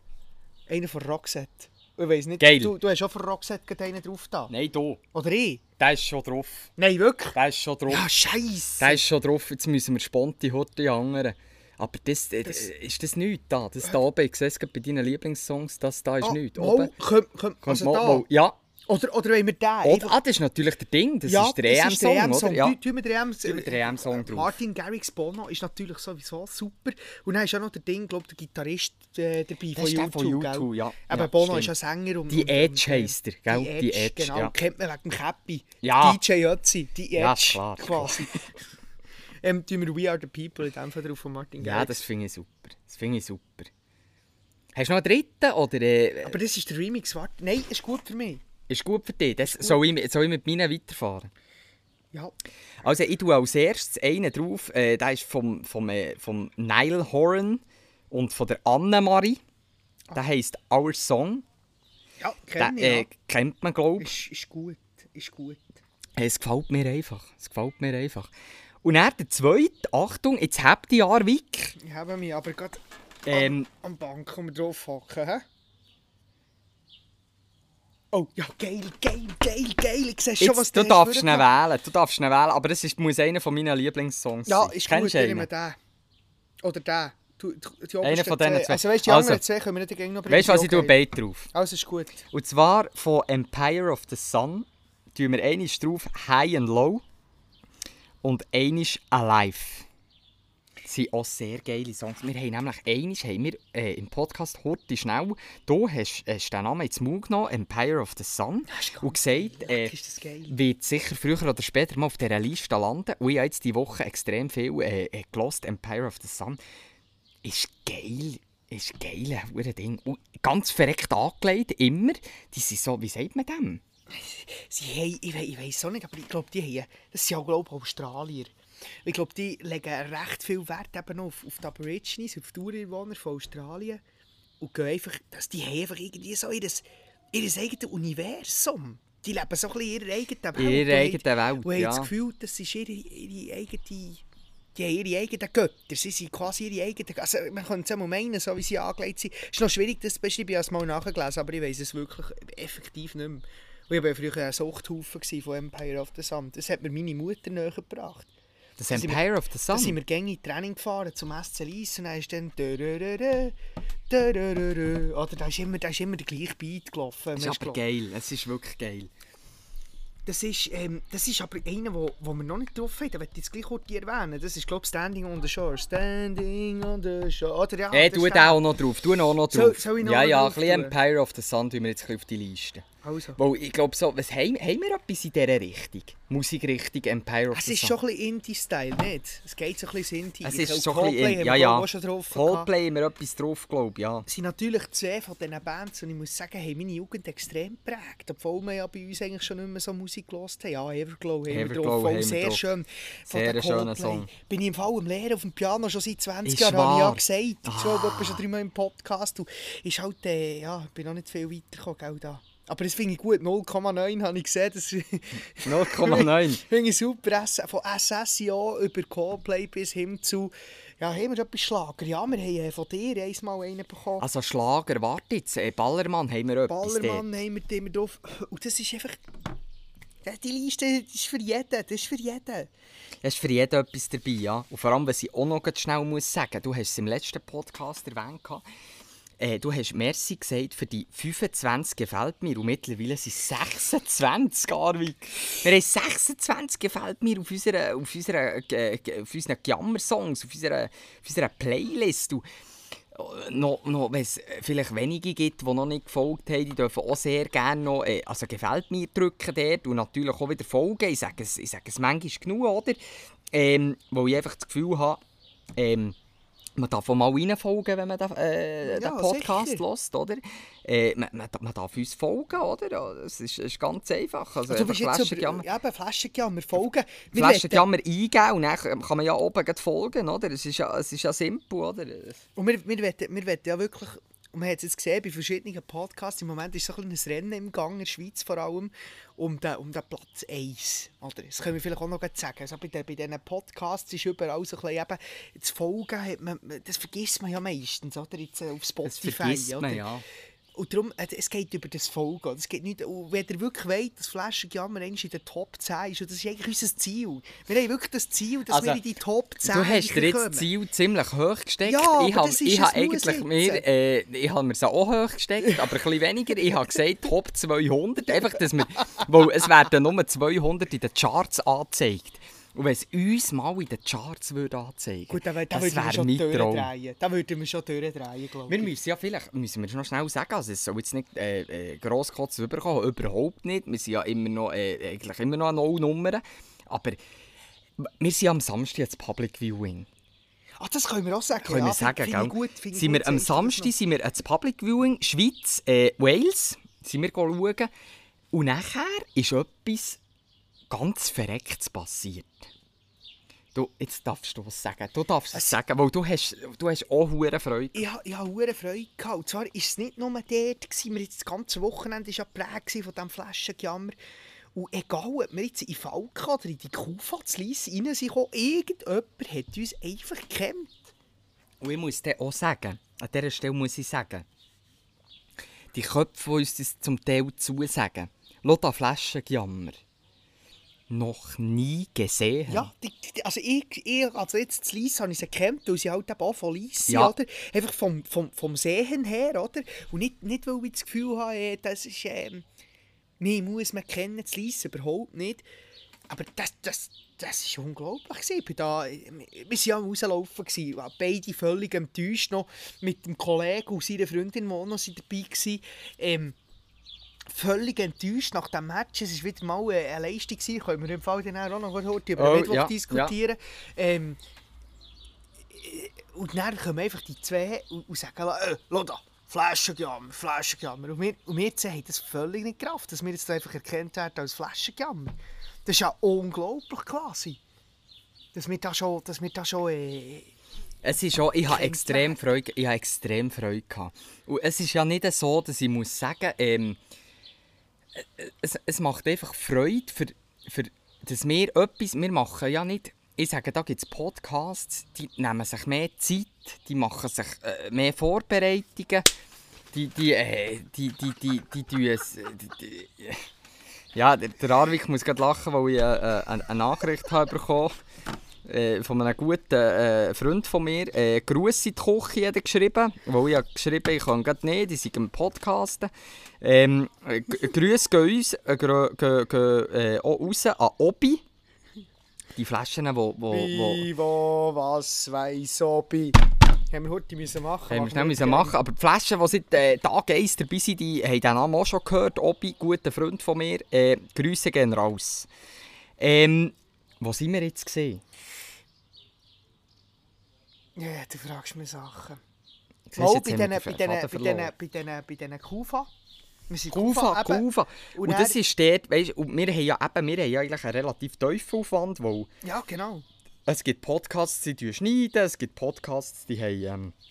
Einer von Roxette. Ich weiss nicht, Geil. Du, du hast auch von Roxette einen drauf da. Nein, da. Oder ich? Der ist schon drauf. Nein, wirklich? Der ist schon drauf. Ja, scheiße. Der ist schon drauf. Jetzt müssen wir spontan heute anderen. Aber das, äh, Das- ist das nichts da? Das da oben, ich sehe es bei deinen Lieblingssongs, das da ist Ah, nichts. Oben. komm, komm, also mal, da. mal. Ja, Oder, oder wollen wir den? Oder, ah, das ist natürlich der Ding. Das ja, ist der EM-Song, oder? Ja. Tu- Tun wir den EM Tun wir den EM-Song drauf. Martin Garrix Bono ist natürlich sowieso super. Und dann ist auch noch der Ding, glaube der Gitarrist äh, dabei von ist der YouTube. von YouTube, ja. Aber Ja, Bono stimmt. ist ja Sänger. Und, Die Edge äh, heisst er, gell? Die Edge, Die Edge, genau. ja. Kennt man wegen dem Käppi. Ja. DJ Ötzi, die Edge Ja, klar, quasi. ähm, tun wir We Are The People in dem Fall drauf von Martin Ja, Garrix. das finde ich super. Das finde ich super. Hast du noch einen dritten? Oder äh, Aber das ist der Remix, warte. Nein, ist gut für mich. Ist gut für dich? Das, soll, ich, soll ich mit meinen weiterfahren? Ja. Also ich tue als erstes einen drauf, äh, der ist vom, vom, äh, vom Nile Horan und von der Annemarie. Der heisst Our Song. Ja, Den kenne ich. äh, ja. kennt man, glaube ich. Ist, ist gut, ist gut. Es gefällt mir einfach. Es gefällt mir einfach. Und dann der zweite, Achtung, jetzt habt ihr Jahr Wick. Ich habe mich aber gerade Ähm, am Bank um drauf hocken, hä? Oh, ja, geil, geil, geil, geil. Ich sehe schon, was jetzt, du hast darfst ihn wählen. Du darfst ihn wählen, aber es ist, muss einer von meinen Lieblingssongs Ja, sein. ist Kennst gut, du ich nehme den. Oder den. Du, du, die Einer von diesen zwei. Also weißt du, die Also. anderen zwei können wir nicht gegen noch bringen. Weißt du was, ich Okay. tue beide drauf. Also ist gut. Und zwar von Empire of the Sun tun wir einmal drauf High and Low und einmal Alive. Das sind auch sehr geile Songs. Wir haben nämlich einmal haben wir, äh, im Podcast «Horti schnell», du hast, hast den Namen ins Mund genommen, Empire of the Sun, und gesagt, äh, wird sicher früher oder später mal auf dieser Liste landen. Und ich habe jetzt diese Woche extrem viel äh, äh, gelost. Empire of the Sun ist geil. Ist geil, ein Ding. Und ganz verreckt angelegt, immer. Die sind so, wie sagt man dem? Sie haben, ich, we ich weiß auch nicht, aber ich glaube, die haben, das sind ja, glaube ich, Australier. Ich glaube, die legen recht viel Wert eben auf, auf die Aborigines, auf die Ureinwohner von Australien. Und gehen einfach, dass die haben einfach irgendwie so ihr, ihr eigenes Universum. Die leben so ein bisschen in ihrer eigenen Welt. In ihrer und haben- eigenen Welt, Und haben ja. das Gefühl, das ist ihre, ihre eigene... Die haben ihre eigenen Götter. Sie sind quasi ihre eigenen... Also man könnte es mal meinen, so wie sie angelegt sind. Es ist noch schwierig, das zu beschreiben. Ich habe es mal nachgelesen, aber ich weiß es wirklich effektiv nicht mehr. Und ich war früher ein Suchthaufen von Empire of the Sun. Das hat mir meine Mutter näher gebracht. Das Da Empire of the Da sind Sun. wir gängig in Training gefahren zum SC Lyss und dann ist dann... Oder da ist immer, da ist immer der gleiche Beat gelaufen. Das ist aber geil. Es ist wirklich geil. Das ist, ähm, das ist aber einer, wo, wo wir noch nicht drauf haben. Den möchte ich jetzt gleich kurz erwähnen. Das ist, glaube ich, Standing on the Shore. Standing on the Shore. Oder ja, das tu auch noch drauf. Tu noch Soll- drauf. soll ich noch ja, mal ja, ein drauf bisschen tun? Empire of the Sun tun wir jetzt ein bisschen auf die Liste. Also. Weil ich glaube so, was haben, haben wir etwas in dieser Richtung? Musikrichtung Empire of Es ist schon ein bisschen Indie-Style, nicht? Es geht so ein bisschen Indie. Es ist glaube, ein bisschen... Ja, ja. glaube schon drauf. Coldplay haben wir etwas drauf, glaube ich, ja. Es sind natürlich zwei von diesen Bands und ich muss sagen, haben meine Jugend extrem geprägt. Obwohl wir ja bei uns eigentlich schon nicht mehr so Musik gehört haben. Ja, Everglow haben wir Everglow drauf. Voll wir sehr drauf. schön. Von Sehr schöner Coldplay. Song. Bin ich im Fall am Lehren auf dem Piano schon seit 20 Ist Jahren, habe ich ja gesagt. Ich glaube, etwa schon dreimal im Podcast. Und ist halt, äh, ja, ich bin noch nicht viel weitergekommen, gell, da. Aber das finde ich gut. 0,9 habe ich gesehen. Das 0,9. finde ich super. Von SSIO über Coldplay bis hin zu... Ja, haben wir etwas Schlager? Ja, wir haben äh, von dir einmal einen bekommen. Also Schlager, warte jetzt. Äh, Ballermann haben wir etwas Ballermann haben wir immer drauf. Und das ist einfach... Ja, Die Liste ist für jeden. Das ist für jeden. Es ist für jeden etwas dabei, ja. Und vor allem, was ich auch noch schnell muss sagen du hast es im letzten Podcast erwähnt. Äh, du hast Merci gesagt für die 25 gefällt mir und mittlerweile sind es 26, Arvik. Wir haben 26 gefällt mir auf, unserer, auf, unserer, äh, auf unseren Jammer-Songs, auf unserer, auf unserer Playlist. Und äh, noch, noch wenn es vielleicht wenige gibt, die noch nicht gefolgt haben, die dürfen auch sehr gerne noch äh, also gefällt mir drücken dort und natürlich auch wieder folgen. Ich sage es, ich sage es manchmal genug, oder? Ähm, wo ich einfach das Gefühl habe, ähm, man darf auch mal reinfolgen, wenn man den, äh, Ja, den Podcast hört, oder? Äh, man, man, man darf uns folgen, oder? Es ist, ist ganz einfach. Also, du bist jetzt Flaschenjammer, ja, eben, Flaschenjammer folgen. Flaschenjammer eingeben und dann kann man ja oben folgen, oder? Es ist ja, es ist ja simpel, oder? Und wir, wir, wollen, wir wollen ja wirklich, und man hat es jetzt gesehen bei verschiedenen Podcasts, im Moment ist so ein kleines Rennen im Gang, in der Schweiz vor allem, um den, um den Platz 1. Oder? Das können wir vielleicht auch noch sagen. Also bei, den, bei diesen Podcasts ist überall so ein bisschen eben, das Folgen, hat man, das vergisst man ja meistens, oder? Jetzt äh, auf Das Spotify. vergisst oder? man, ja. Und darum, äh, es geht über das Folgen. Es geht nicht, und wenn ihr wirklich wollt, dass Flaschenjammer in den Top 10 ist, und das ist eigentlich unser Ziel. Wir haben wirklich das Ziel, dass Also, wir in die Top 10 Du hast dir jetzt das Ziel ziemlich hoch gesteckt. Ja, ich habe ich eigentlich mir, äh, ich habe mir es auch hoch gesteckt, aber ein bisschen weniger. Ich habe gesagt Top 200, einfach, dass wir, weil es werden nur 200 in den Charts angezeigt. Und wenn es uns mal in den Charts würde anzeigen Gut, da, da das würden wir wäre schon mein Traum. Da würden wir schon durchdrehen, glaube Wir ich. müssen ja vielleicht, müssen wir noch schnell sagen, also es soll jetzt nicht äh, äh, grosskotz überkommen, überhaupt nicht. Wir sind ja immer noch, äh, eigentlich immer noch eine Null-Nummer. Aber wir sind am Samstag jetzt Public Viewing. Ach, das können wir auch sagen. Können ja, wir sagen, gell? gut, sind gut, wir am Samstag sind wir ans Public Viewing, Schweiz, äh, Wales, sind wir schauen. Und nachher ist etwas ganz Verrecktes passiert. Du, jetzt darfst du was sagen. Du darfst es sagen, weil du hast, du hast auch hure Freude. Ich, ich hatte hure Freude. Gehabt. Und zwar war es nicht nur dort, gewesen, wir jetzt das ganze Wochenende war ja geprägt von diesem Flaschenjammer. Und egal, ob wir jetzt in Falka oder in die Kufa zu Lies rein sind, irgendjemand hat uns einfach gekämmt. Und ich muss dir auch sagen, an dieser Stelle muss ich sagen, die Köpfe, die uns das zum Teil zusagen, lass da Flaschenjammer. Noch nie gesehen. Ja, die, die, also ich, ich, also jetzt zu Lies habe ich sie gekämmt, weil sie halt eben auch von Lies Ja. oder? Einfach vom, vom, vom Sehen her, oder? Und nicht, nicht weil ich das Gefühl habe, eh, das ist, ähm, mich muss man kennen, zu Lies überhaupt nicht. Aber das, das, das ist unglaublich. gewesen. Ich da, wir waren ja am Rauslaufen, gewesen, beide völlig enttäuscht, noch mit dem Kollegen und seiner Freundin, die auch noch dabei waren. Ähm, völlig enttäuscht nach dem Match. Es war wieder mal eine eine Leistung. gewesen. Können wir im Fall dann auch noch heute über Oh, Mittwoch ja, diskutieren. Ähm, äh, und dann kommen einfach die zwei und, sagen, äh, schau da, Flaschenjammer, Flaschenjammer. Und wir, und wir zwei haben das völlig nicht gerafft, dass wir jetzt einfach erkannt werden als Flaschenjammer. Das ist ja unglaublich quasi. Dass wir da schon, dass wir da schon äh, Es ist auch, ich habe extrem. Freude, ich habe extrem Freude gehabt. Und es ist ja nicht so, dass ich muss sagen, ähm, äh, es, es macht einfach Freude, für, für, dass wir etwas, wir machen ja nicht, ich sage, da gibt es Podcasts, die nehmen sich mehr Zeit, die machen sich äh, mehr Vorbereitungen, die, die, äh, die, die, die, die, es, die, die, ja, der, Arvik muss gerade lachen, weil ich äh, äh, eine, Nachricht habe bekommen äh, von einem guten äh, Freund von mir. Äh, Gruß in die Küche hat geschrieben, weil ich habe geschrieben, ich kann gerade nicht, die sind im Podcasten. Ähm, äh, Grüße gehen uns äh, gehen, gehen, äh, auch raus an Obi. Die Flaschen, die... Wo, wo, wo, Vivo, was weiß Obi. Haben wir heute müssen machen. haben wir schnell müssen machen. Aber die Flaschen, die seit äh, Tag 1 dabei sind, die haben den Namen auch schon gehört. Obi, guter Freund von mir. Äh, Grüße gehen raus. Ähm, wo sind wir jetzt gesehen? Ja, du fragst mir Sachen. Mal bei diesen bei bei bei bei Kufa. Wir sind Kufa, eben. Kufa. Und, Und das ist dort, weißt, und wir haben ja eben, wir haben ja eigentlich einen relativ tiefen Aufwand, weil Ja, genau. es gibt Podcasts, die schneiden, es gibt Podcasts, die haben ähm, äh,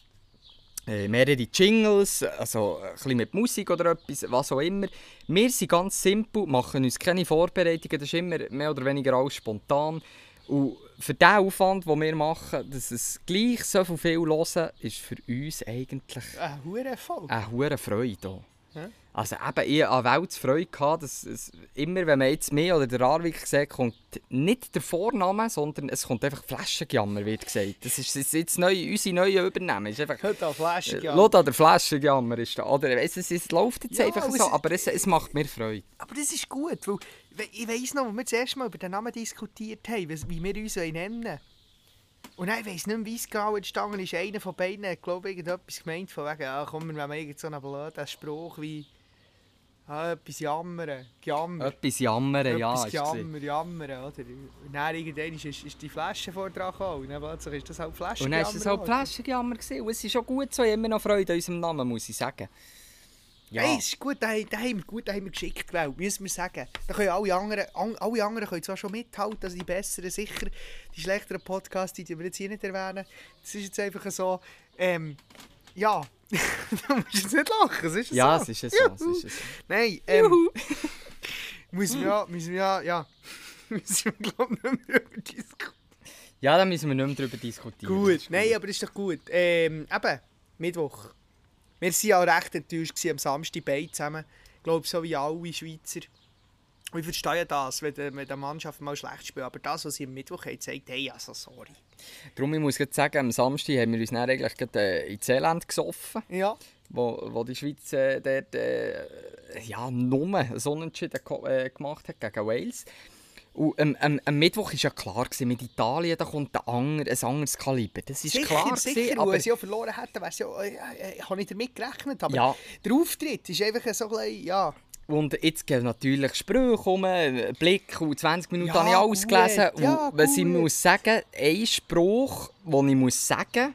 mehrere Jingles, also ein bisschen mit Musik oder etwas, was auch immer. Wir sind ganz simpel, machen uns keine Vorbereitungen, das ist immer mehr oder weniger alles spontan. Und für den Aufwand, den wir machen, dass es gleich so viel, hören, ist für uns eigentlich Ein hoher Erfolg. eine hohe Freude. Ja. Also eben, ich hatte Welt Freude, gehabt, dass es immer, wenn man jetzt mehr oder der Arvik sagt, kommt nicht der Vorname, sondern es kommt einfach Flaschenjammer, wird gesagt. Das ist, ist jetzt neu, unsere neue Übernehmen. Es ist einfach, Heute an Flaschen, äh, ja. Schau da, der Flaschenjammer ist da. Oder, es, es, es läuft jetzt Ja, einfach so, aber es, es macht mir Freude. Aber das ist gut, weil we- ich weiss noch, als wir das erste Mal über den Namen diskutiert haben, wie wir uns nennen. Und dann, ich weiss nicht mehr, wie es genau entstanden ist. Einer von beiden hat, glaube ich, irgendetwas gemeint, von wegen, ja, komm, wir irgend so einen blöden Spruch wie Ah, etwas jammern. Jammer. Etwas jammern, ja. Etwas ist gewesen. jammern, jammern, oder? Und dann irgendwann ist, ist, ist die Flasche vor dran gekommen. Und dann plötzlich ist das halt Flasche Und dann war es halt Flaschenjammer. gewesen. Und es ist auch gut so, ich immer noch Freude an unserem Namen, muss ich sagen. Ja, Hey, es ist gut, da, da haben wir gut, da haben wir geschickt gewählt, müssen wir sagen. Da können alle anderen, an, alle anderen können zwar schon mithalten, also die besseren sicher, die schlechteren Podcasts, die wir jetzt hier nicht erwähnen. Das ist jetzt einfach so, ähm, ja, du musst jetzt nicht lachen, es ist ja so. es ist ja so. Es ist so. Nein, ähm, müssen wir ja, müssen wir ja, müssen wir glaube ich nicht mehr über diskutieren. Ja, da müssen wir nicht mehr darüber diskutieren. Gut, nein, aber ist doch gut. Ähm, eben, Mittwoch. Wir waren ja recht enttäuscht am Samstag beide zusammen. Ich glaube, so wie alle Schweizer. Und ich verstehe das, wenn die, wenn die Mannschaft mal schlecht spielt. Aber das, was sie am Mittwoch haben, zeigt, hey, also sorry. Darum, ich muss gerade sagen, am Samstag haben wir uns dann eigentlich gerade, äh, in Zeeland gesoffen, Ja. wo, wo die Schweiz äh, dort äh, ja, nur einen Sonnenunterschied ko- äh, gemacht hat gegen Wales. Und ähm, ähm, am Mittwoch war ja klar, gewesen, mit Italien da kommt ein, ander, ein anderes Kaliber. Das ist Sicher, klar. sicher. gewesen, aber wenn sie auch verloren hätten, ja, äh, äh, ich habe nicht damit gerechnet. Aber Ja. der Auftritt ist einfach so ein bisschen, ja. Und jetzt gehen natürlich Sprüche um, äh, Blick und 20 Minuten Ja, habe ich alles gut, gelesen. ja, und was ich gut. muss sagen, ein Spruch, den ich muss sagen,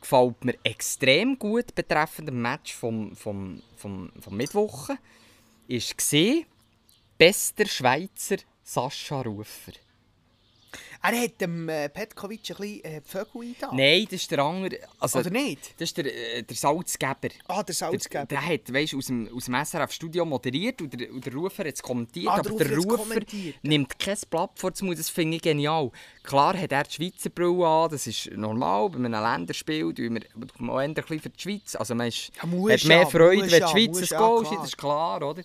gefällt mir extrem gut betreffend dem Match vom, vom, vom, vom Mittwoch, ist gesehen, bester Schweizer Sascha Rufer. Er hat dem äh, Petkovic ein bisschen äh, Vögel eingetan. Nein, das ist der andere. Also, Oder nicht? Das ist der, äh, der Salzgeber. Ah, der Der, Salzgeber. der hat weißt, aus, dem, aus dem SRF-Studio moderiert und der, und der Rufer hat es kommentiert. Ah, der aber der Rufer nimmt kein Blatt vor den Mund, das finde ich genial. Klar hat er die Schweizer Brille an, das ist normal. Bei einem Länderspiel tun wir mal eher ein bisschen für die Schweiz. Also man ist, Ja, hat mehr Freude, wenn die Schweiz ein Goal schießt, das ist klar, oder?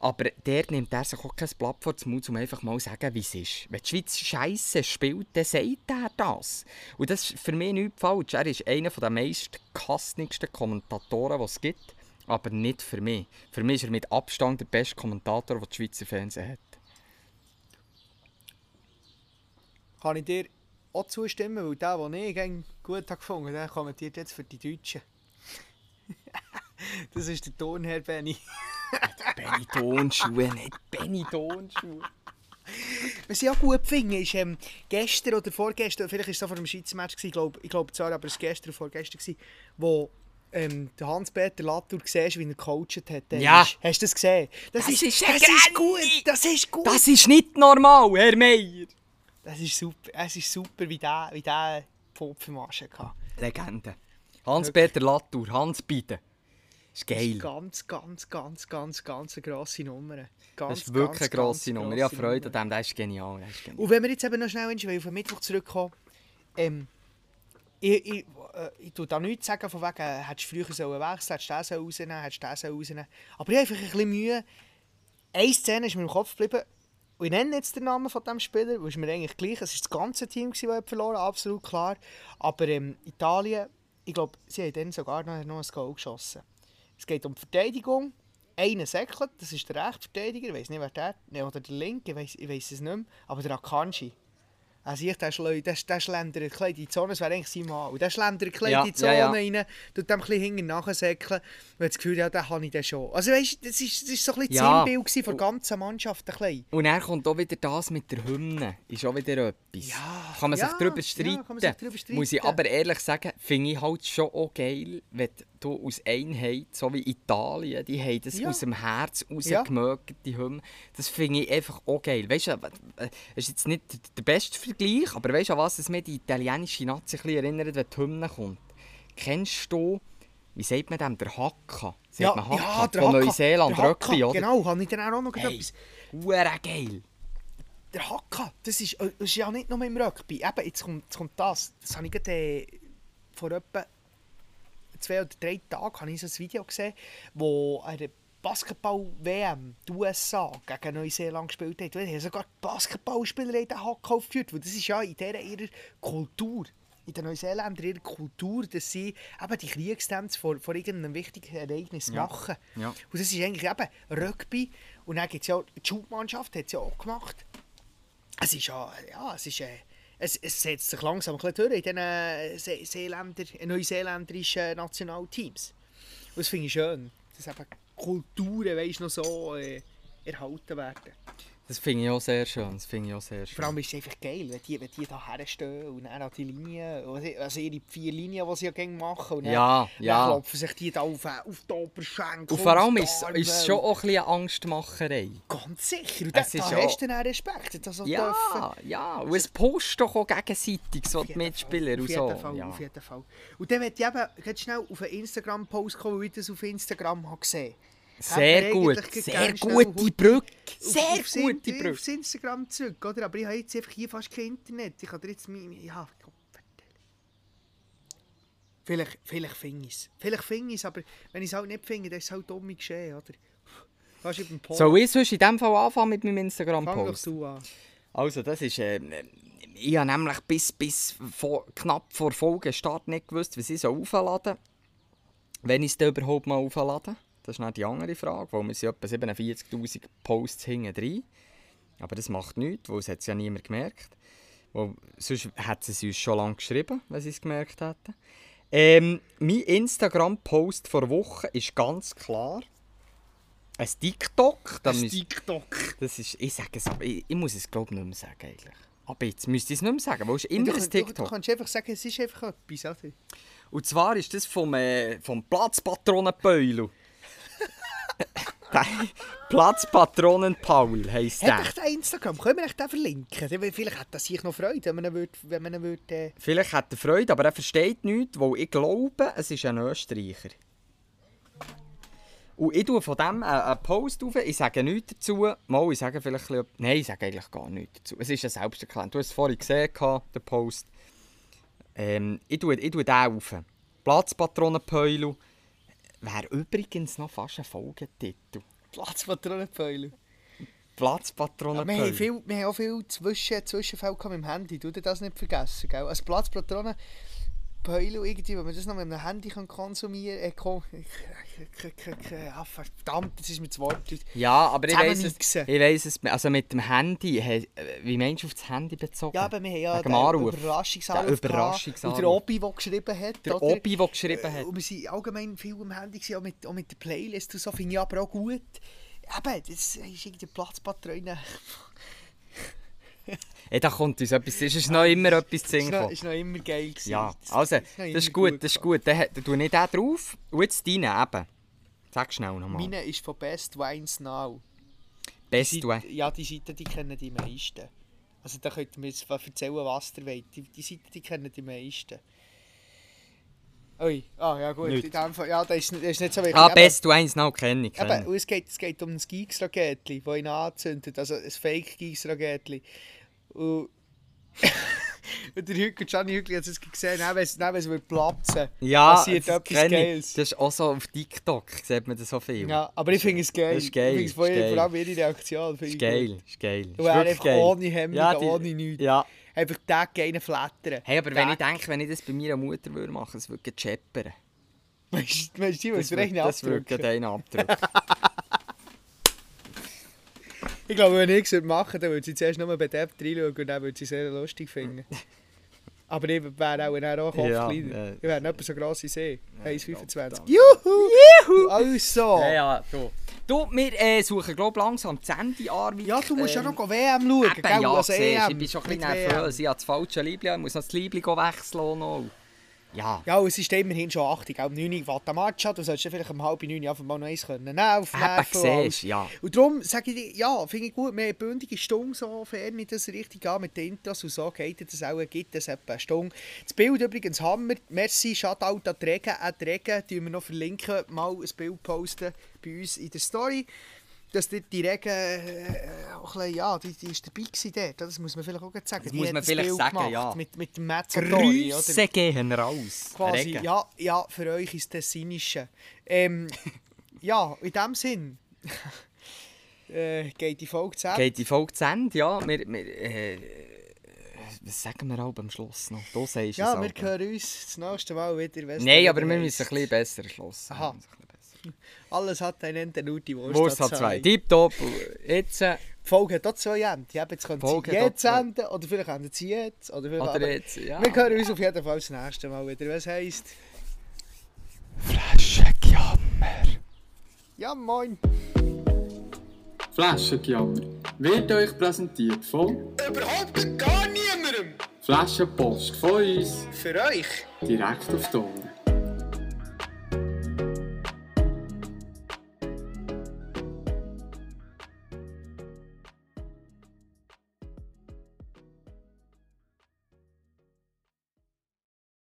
Aber der nimmt er sich auch kein Blatt vor den Mund, um einfach mal zu sagen, wie es ist. Wenn die Schweiz Scheiße spielt, dann sagt er das. Und das ist für mich nichts falsch. Er ist einer der meist gehasstensten Kommentatoren, die es gibt. Aber nicht für mich. Für mich ist er mit Abstand der beste Kommentator, den die Schweizer Fernsehen hat. Kann ich dir auch zustimmen, weil der, den ich gut gefunden habe, kommentiert jetzt für die Deutschen. das ist der Tonherr Benny. Benny Tonschuhe, nicht Benny Tonschuhe. Was ich auch gut finde, ist ähm, gestern oder vorgestern, vielleicht war es vor dem Schweizer Match, gewesen, ich glaube ich glaub zwar, aber es war gestern oder vorgestern, gewesen, wo ähm, Hans-Peter Latour siehst, wie er gecoacht hat. Der Ja. Ist, hast du das gesehen? Das, Das ist, ist das ist gut, das ist gut. Das ist nicht normal, Herr Meier. Das ist super, es ist super, wie der, wie der Pfopfenmasche hatte. Legende. Hans-Peter Latour, Hans Bieden. Ist Das geil. ist ganz, ganz, ganz, ganz, ganz eine grosse Nummer. Ganz, Das ist wirklich eine ganz, grosse ganz Nummer. Ich habe grosse Freude Nummer. an dem, der ist genial. Der ist genial. Und wenn wir jetzt eben noch schnell weil auf den Mittwoch zurückkommen, ähm, ich, ich, äh, ich tue da nichts sagen, von wegen, äh, hättest du früher sollen wechseln hättest du sollen rausnehmen hättest du sollen rausnehmen Aber ich habe einfach ein bisschen Mühe. Eine Szene ist mir im Kopf geblieben. Und ich nenne jetzt den Namen von diesem Spieler, weil es mir eigentlich gleich Es war das ganze Team, das verloren absolut klar. Aber ähm, Italien, ich glaube, sie haben dann sogar noch ein Goal geschossen. Es geht um die Verteidigung. Einer säckelt, das ist der Rechtsverteidiger, ich weiß nicht, wer der nee, oder der Linke, ich weiß ich es nicht mehr. Aber der Akanji. Also ich, der, schleu, der, der schlendert ein bisschen in die Zone, das wäre eigentlich sein Mann. Und der schlendert ein bisschen Ja, in die Zone ja, ja. rein, tut dem ein bisschen hinten nachsäckeln und das Gefühl, ja, den habe ich dann schon. Also weißt du, das das ist so ein bisschen das Ja. Sinnbild gewesen von der ganzen Mannschaft. Ein bisschen. Und dann kommt auch wieder das mit der Hymne. Ist auch wieder etwas. Ja, kann man sich ja, darüber ja, streiten. sich darüber Muss ich streiten. aber ehrlich sagen, finde ich halt schon auch geil, wenn du aus Einheit, so wie Italien, die haben das Ja. aus dem Herz Ja. rausgemögt, die Hymne. Das finde ich einfach auch geil. Weißt du, äh, es ist jetzt nicht der beste Vergleich, aber weißt du, an was es mir die italienische Nazi erinnert, wenn die Hymne kommt? Kennst du, wie sagt man dem, der Haka? Sagt man Haka? der Von Haka, Neuseeland, der Haka, Rugby, oder? Genau, habe ich dann auch noch Hey, etwas. Hure geil. Der Haka, das ist, äh, das ist ja nicht nur im Rugby. Eben, jetzt kommt, jetzt kommt das. Das habe ich gerade äh, vor etwa zwei oder drei Tagen habe ich so ein Video gesehen, wo eine Basketball-WM die USA gegen Neuseeland gespielt hat. Da haben sogar die Basketballspieler in den Haka aufgeführt. weil Das ist ja in dieser ihrer Kultur. In den Neuseeländern ihrer Kultur, dass sie eben die Kriegstänze vor, vor irgendeinem wichtigen Ereignis Ja. machen. Ja. Und das ist eigentlich eben Rugby. Und dann gibt es ja, die Schulmannschaft hat es ja auch gemacht. Es ist ja, ja, es ist, äh, es, es setzt sich langsam ein durch in diesen äh, See Seeländer, äh, neuseeländischen Nationalteams. Und das finde ich schön, dass eben Kulturen weißt, noch so äh, erhalten werden. Das finde ich auch sehr schön. Das finde ich auch sehr schön. Vor allem ist es einfach geil, wenn die, wenn die da herstehen und dann an die Linie, also ihre vier Linien, die sie ja machen. Und dann, Ja, dann ja. klopfen sich die da auf, auf die Oberschenkel. Und vor allem ist es schon auch ein bisschen Angstmacherei. Ganz sicher. Und da, da ja- hast du dann auch Respekt, dass so dürfen. Ja, ja. Und es pusht doch auch gegenseitig, so die Mitspieler und auf so. jeden Fall, ja. Auf jeden Fall. Und dann möchte ich eben schnell auf einen Instagram-Post kommen, weil ich das auf Instagram habe gesehen Sehr gut, sehr gute auf- Brücke. Auf- Sehr aufs In- gute Brücke. Aufs Instagram zurück, oder? Aber ich habe jetzt einfach hier fast kein Internet. Ich dir jetzt mein... Ja. Vielleicht, vielleicht finde ich es. Vielleicht finde ich es, aber wenn ich es halt nicht finde, dann ist es halt dumm geschehen, oder? Den Post. Soll ich sonst in dem Fall anfangen mit meinem Fang doch Instagram-Post? du an. Also, das ist. Äh, ich habe nämlich bis, bis vor, knapp vor Folgestart nicht gewusst, was ich so aufladen soll. Wenn ich es überhaupt mal auflade. Das ist dann die andere Frage, weil wir sind etwa 47'000 Posts hinten drin. Aber das macht nichts, weil es hat es ja niemand gemerkt. Weil, sonst hätten sie uns schon lange geschrieben, wenn sie es gemerkt hätten. Ähm, mein Instagram-Post vor Woche ist ganz klar ein TikTok. Da Ein müsst- TikTok. das ist, ich sage es, aber ich, ich muss es glaube ich nicht mehr sagen eigentlich. Aber jetzt müsste ich es nicht mehr sagen, weil es ist immer Du, ein du, du TikTok. kannst einfach sagen, es ist einfach etwas, oder? Und zwar ist das vom, äh, vom Platzpatronen-Peulo. Platzpatronen Paul heisst der. Hat echt Instagram? Können wir echt den verlinken? Dann- Vielleicht hat das sich noch Freude, wenn man ihn würd, wenn man ihn würd, äh... Vielleicht hat er Freude, aber er versteht nichts, weil ich glaube, es ist ein Österreicher. Und ich tue von dem einen Post auf, ich sage nichts dazu. Mal, ich sage vielleicht ein bisschen, Nein, ich sage eigentlich gar nichts dazu. Es ist ein Selbsterklärung. Du hast es vorhin gesehen, den Post. Ähm, ich, tue, ich tue den auf. Platzpatronenpeulo. Wäre übrigens noch fast ein Folgetitel. Platzpatronenpfeiler. Ja, Platzpatronenpeulo. wir, haben viel, wir haben auch viel Zwischen, Zwischenfälle mit dem Handy. Du das nicht vergessen, gell? Als Platzpatronenpfeiler irgendwie, wenn man das noch mit einem Handy kann konsumieren kann. Äh, kon- ja, verdammt, das ist mir das Wort. Ja, aber ich weiss es, ich weiss es. Also mit dem Handy, hey, wie meinst du auf das Handy bezogen? Ja, aber wir haben ja dem Anruf. den Überraschungsanruf. Gehabt. Überraschungsanruf. Und der Obi, der geschrieben hat. Der oder? Obi, der geschrieben hat. Äh, Und wir waren allgemein viel am Handy, gewesen, auch mit, auch mit der Playlist und so, finde ich aber auch gut. Eben, das ist irgendwie Platzpatronen. Ey, da kommt uns etwas, es ist noch immer etwas zu Ist singen. ist noch immer geil gewesen. Ja, Das- also, noch das ist gut, das ist gut. Dann tue ich den drauf und jetzt deinen eben. Sag schnell nochmal. Meine ist von Best Wines Now. Best. Seite- Ja, die Seite die kennen die meisten. Also da könnt ihr mir jetzt erzählen, was ihr wollt. Die, die Seite die kennen die meisten. Ui, ah ja gut, Nicht. in dem Fall, ja, das ist, das ist nicht so wichtig. Ah, Eben- Best Way noch kenne ich. Eben, Kenn. und es geht, es geht um ein Geeks-Raketli, das ihn anzündet, also ein Fake-Geeks-Raketli. Und, und der Hügel, Gianni Hügel hat es gesehen, dann, wenn es, dann, wenn es platzen Ja, passiert das etwas. Geiles. Das ist auch so auf TikTok, sieht man das so viel. Ja, aber ich finde es geil. Das ist geil, Ich finde es vor, allem ihre Reaktion. Ist geil, ist geil. Und er einfach geil. ohne Hemmung, Ja, die- ohne nichts. Ja. Einfach Tag gehen flattern. Hey, aber wenn ich Tag- denke, wenn ich das bei meiner Mutter würde machen, es würde scheppern. Weißt du, weißt du, was Das würde- das würde den abdrücken. Ich glaube, wenn ich es machen dann würde sie zuerst nur bedebt reinschauen und dann würde sie es sehr lustig finden. Aber ich wäre auch, dann auch Kopf Ja, kleiner. äh. Ich wäre nicht so gross wie sie. 1,25. verdammt. Juhu! Juhu! Also! ja, ja, du. Du, wir äh, suchen, glaube langsam das Ende, Arvik. Ja, du musst ja Ähm, noch WM schauen, Eben, gell? ja, Also siehst, EM, ich bin schon ein bisschen nervös. Ich habe das falsche Liebling, ich muss noch das Liebling wechseln. Noch. Ja, Ja, es ist immerhin schon 8 Uhr, um 9 Uhr Vata Matcha. Du solltest ja vielleicht um halb 9 Uhr einfach mal noch eins können. Nein, auf eben Nerven und alles. siehst ja. Und darum sage ich dir, ja, finde ich gut, wir haben bündige Stunde, sofern ich das richtig an mit den Intros und so geht das auch, gibt es etwa eine Stunde. Das Bild übrigens Hammer, merci, Shoutout an die Regen, an die Regen, tun wir noch verlinken, mal ein Bild posten bei uns in der Story. Dass die, die Regen, äh, auch ein bisschen, ja, die, die ist dabei gewesen dort, das muss man vielleicht auch sagen. Das Die muss man das vielleicht Bild sagen, gemacht ja. Mit, mit dem oder? Grüße gehen raus. Quasi, Regen. ja, ja, für euch ist das Sinische. Ähm, ja, in dem Sinn äh, geht die Folge zu Ende. Geht die Folge zu Ende? Ja, wir, wir, äh, was sagen wir auch am Schluss noch? Du sagst Ja, es wir hören uns das nächste Mal wieder. Nein, aber wir müssen ein bisschen besser schlussen. Aha. Alles hat ein Ende, nur die Wurst, Wurst hat zwei. zwei. Tipptopp. Jetzt. Äh, Die Folge hat auch zwei Enden. Ja, jetzt können Folge sie jetzt enden, oder vielleicht enden sie jetzt. Oder, vielleicht, oder aber jetzt. Ja. Wir hören uns auf jeden Fall das nächste Mal wieder. Was heisst... Flaschenjammer. Ja, moin. Flaschengejammer wird euch präsentiert von Überhaupt gar niemandem. Flaschenpost von uns Für euch. direkt auf die Ohren.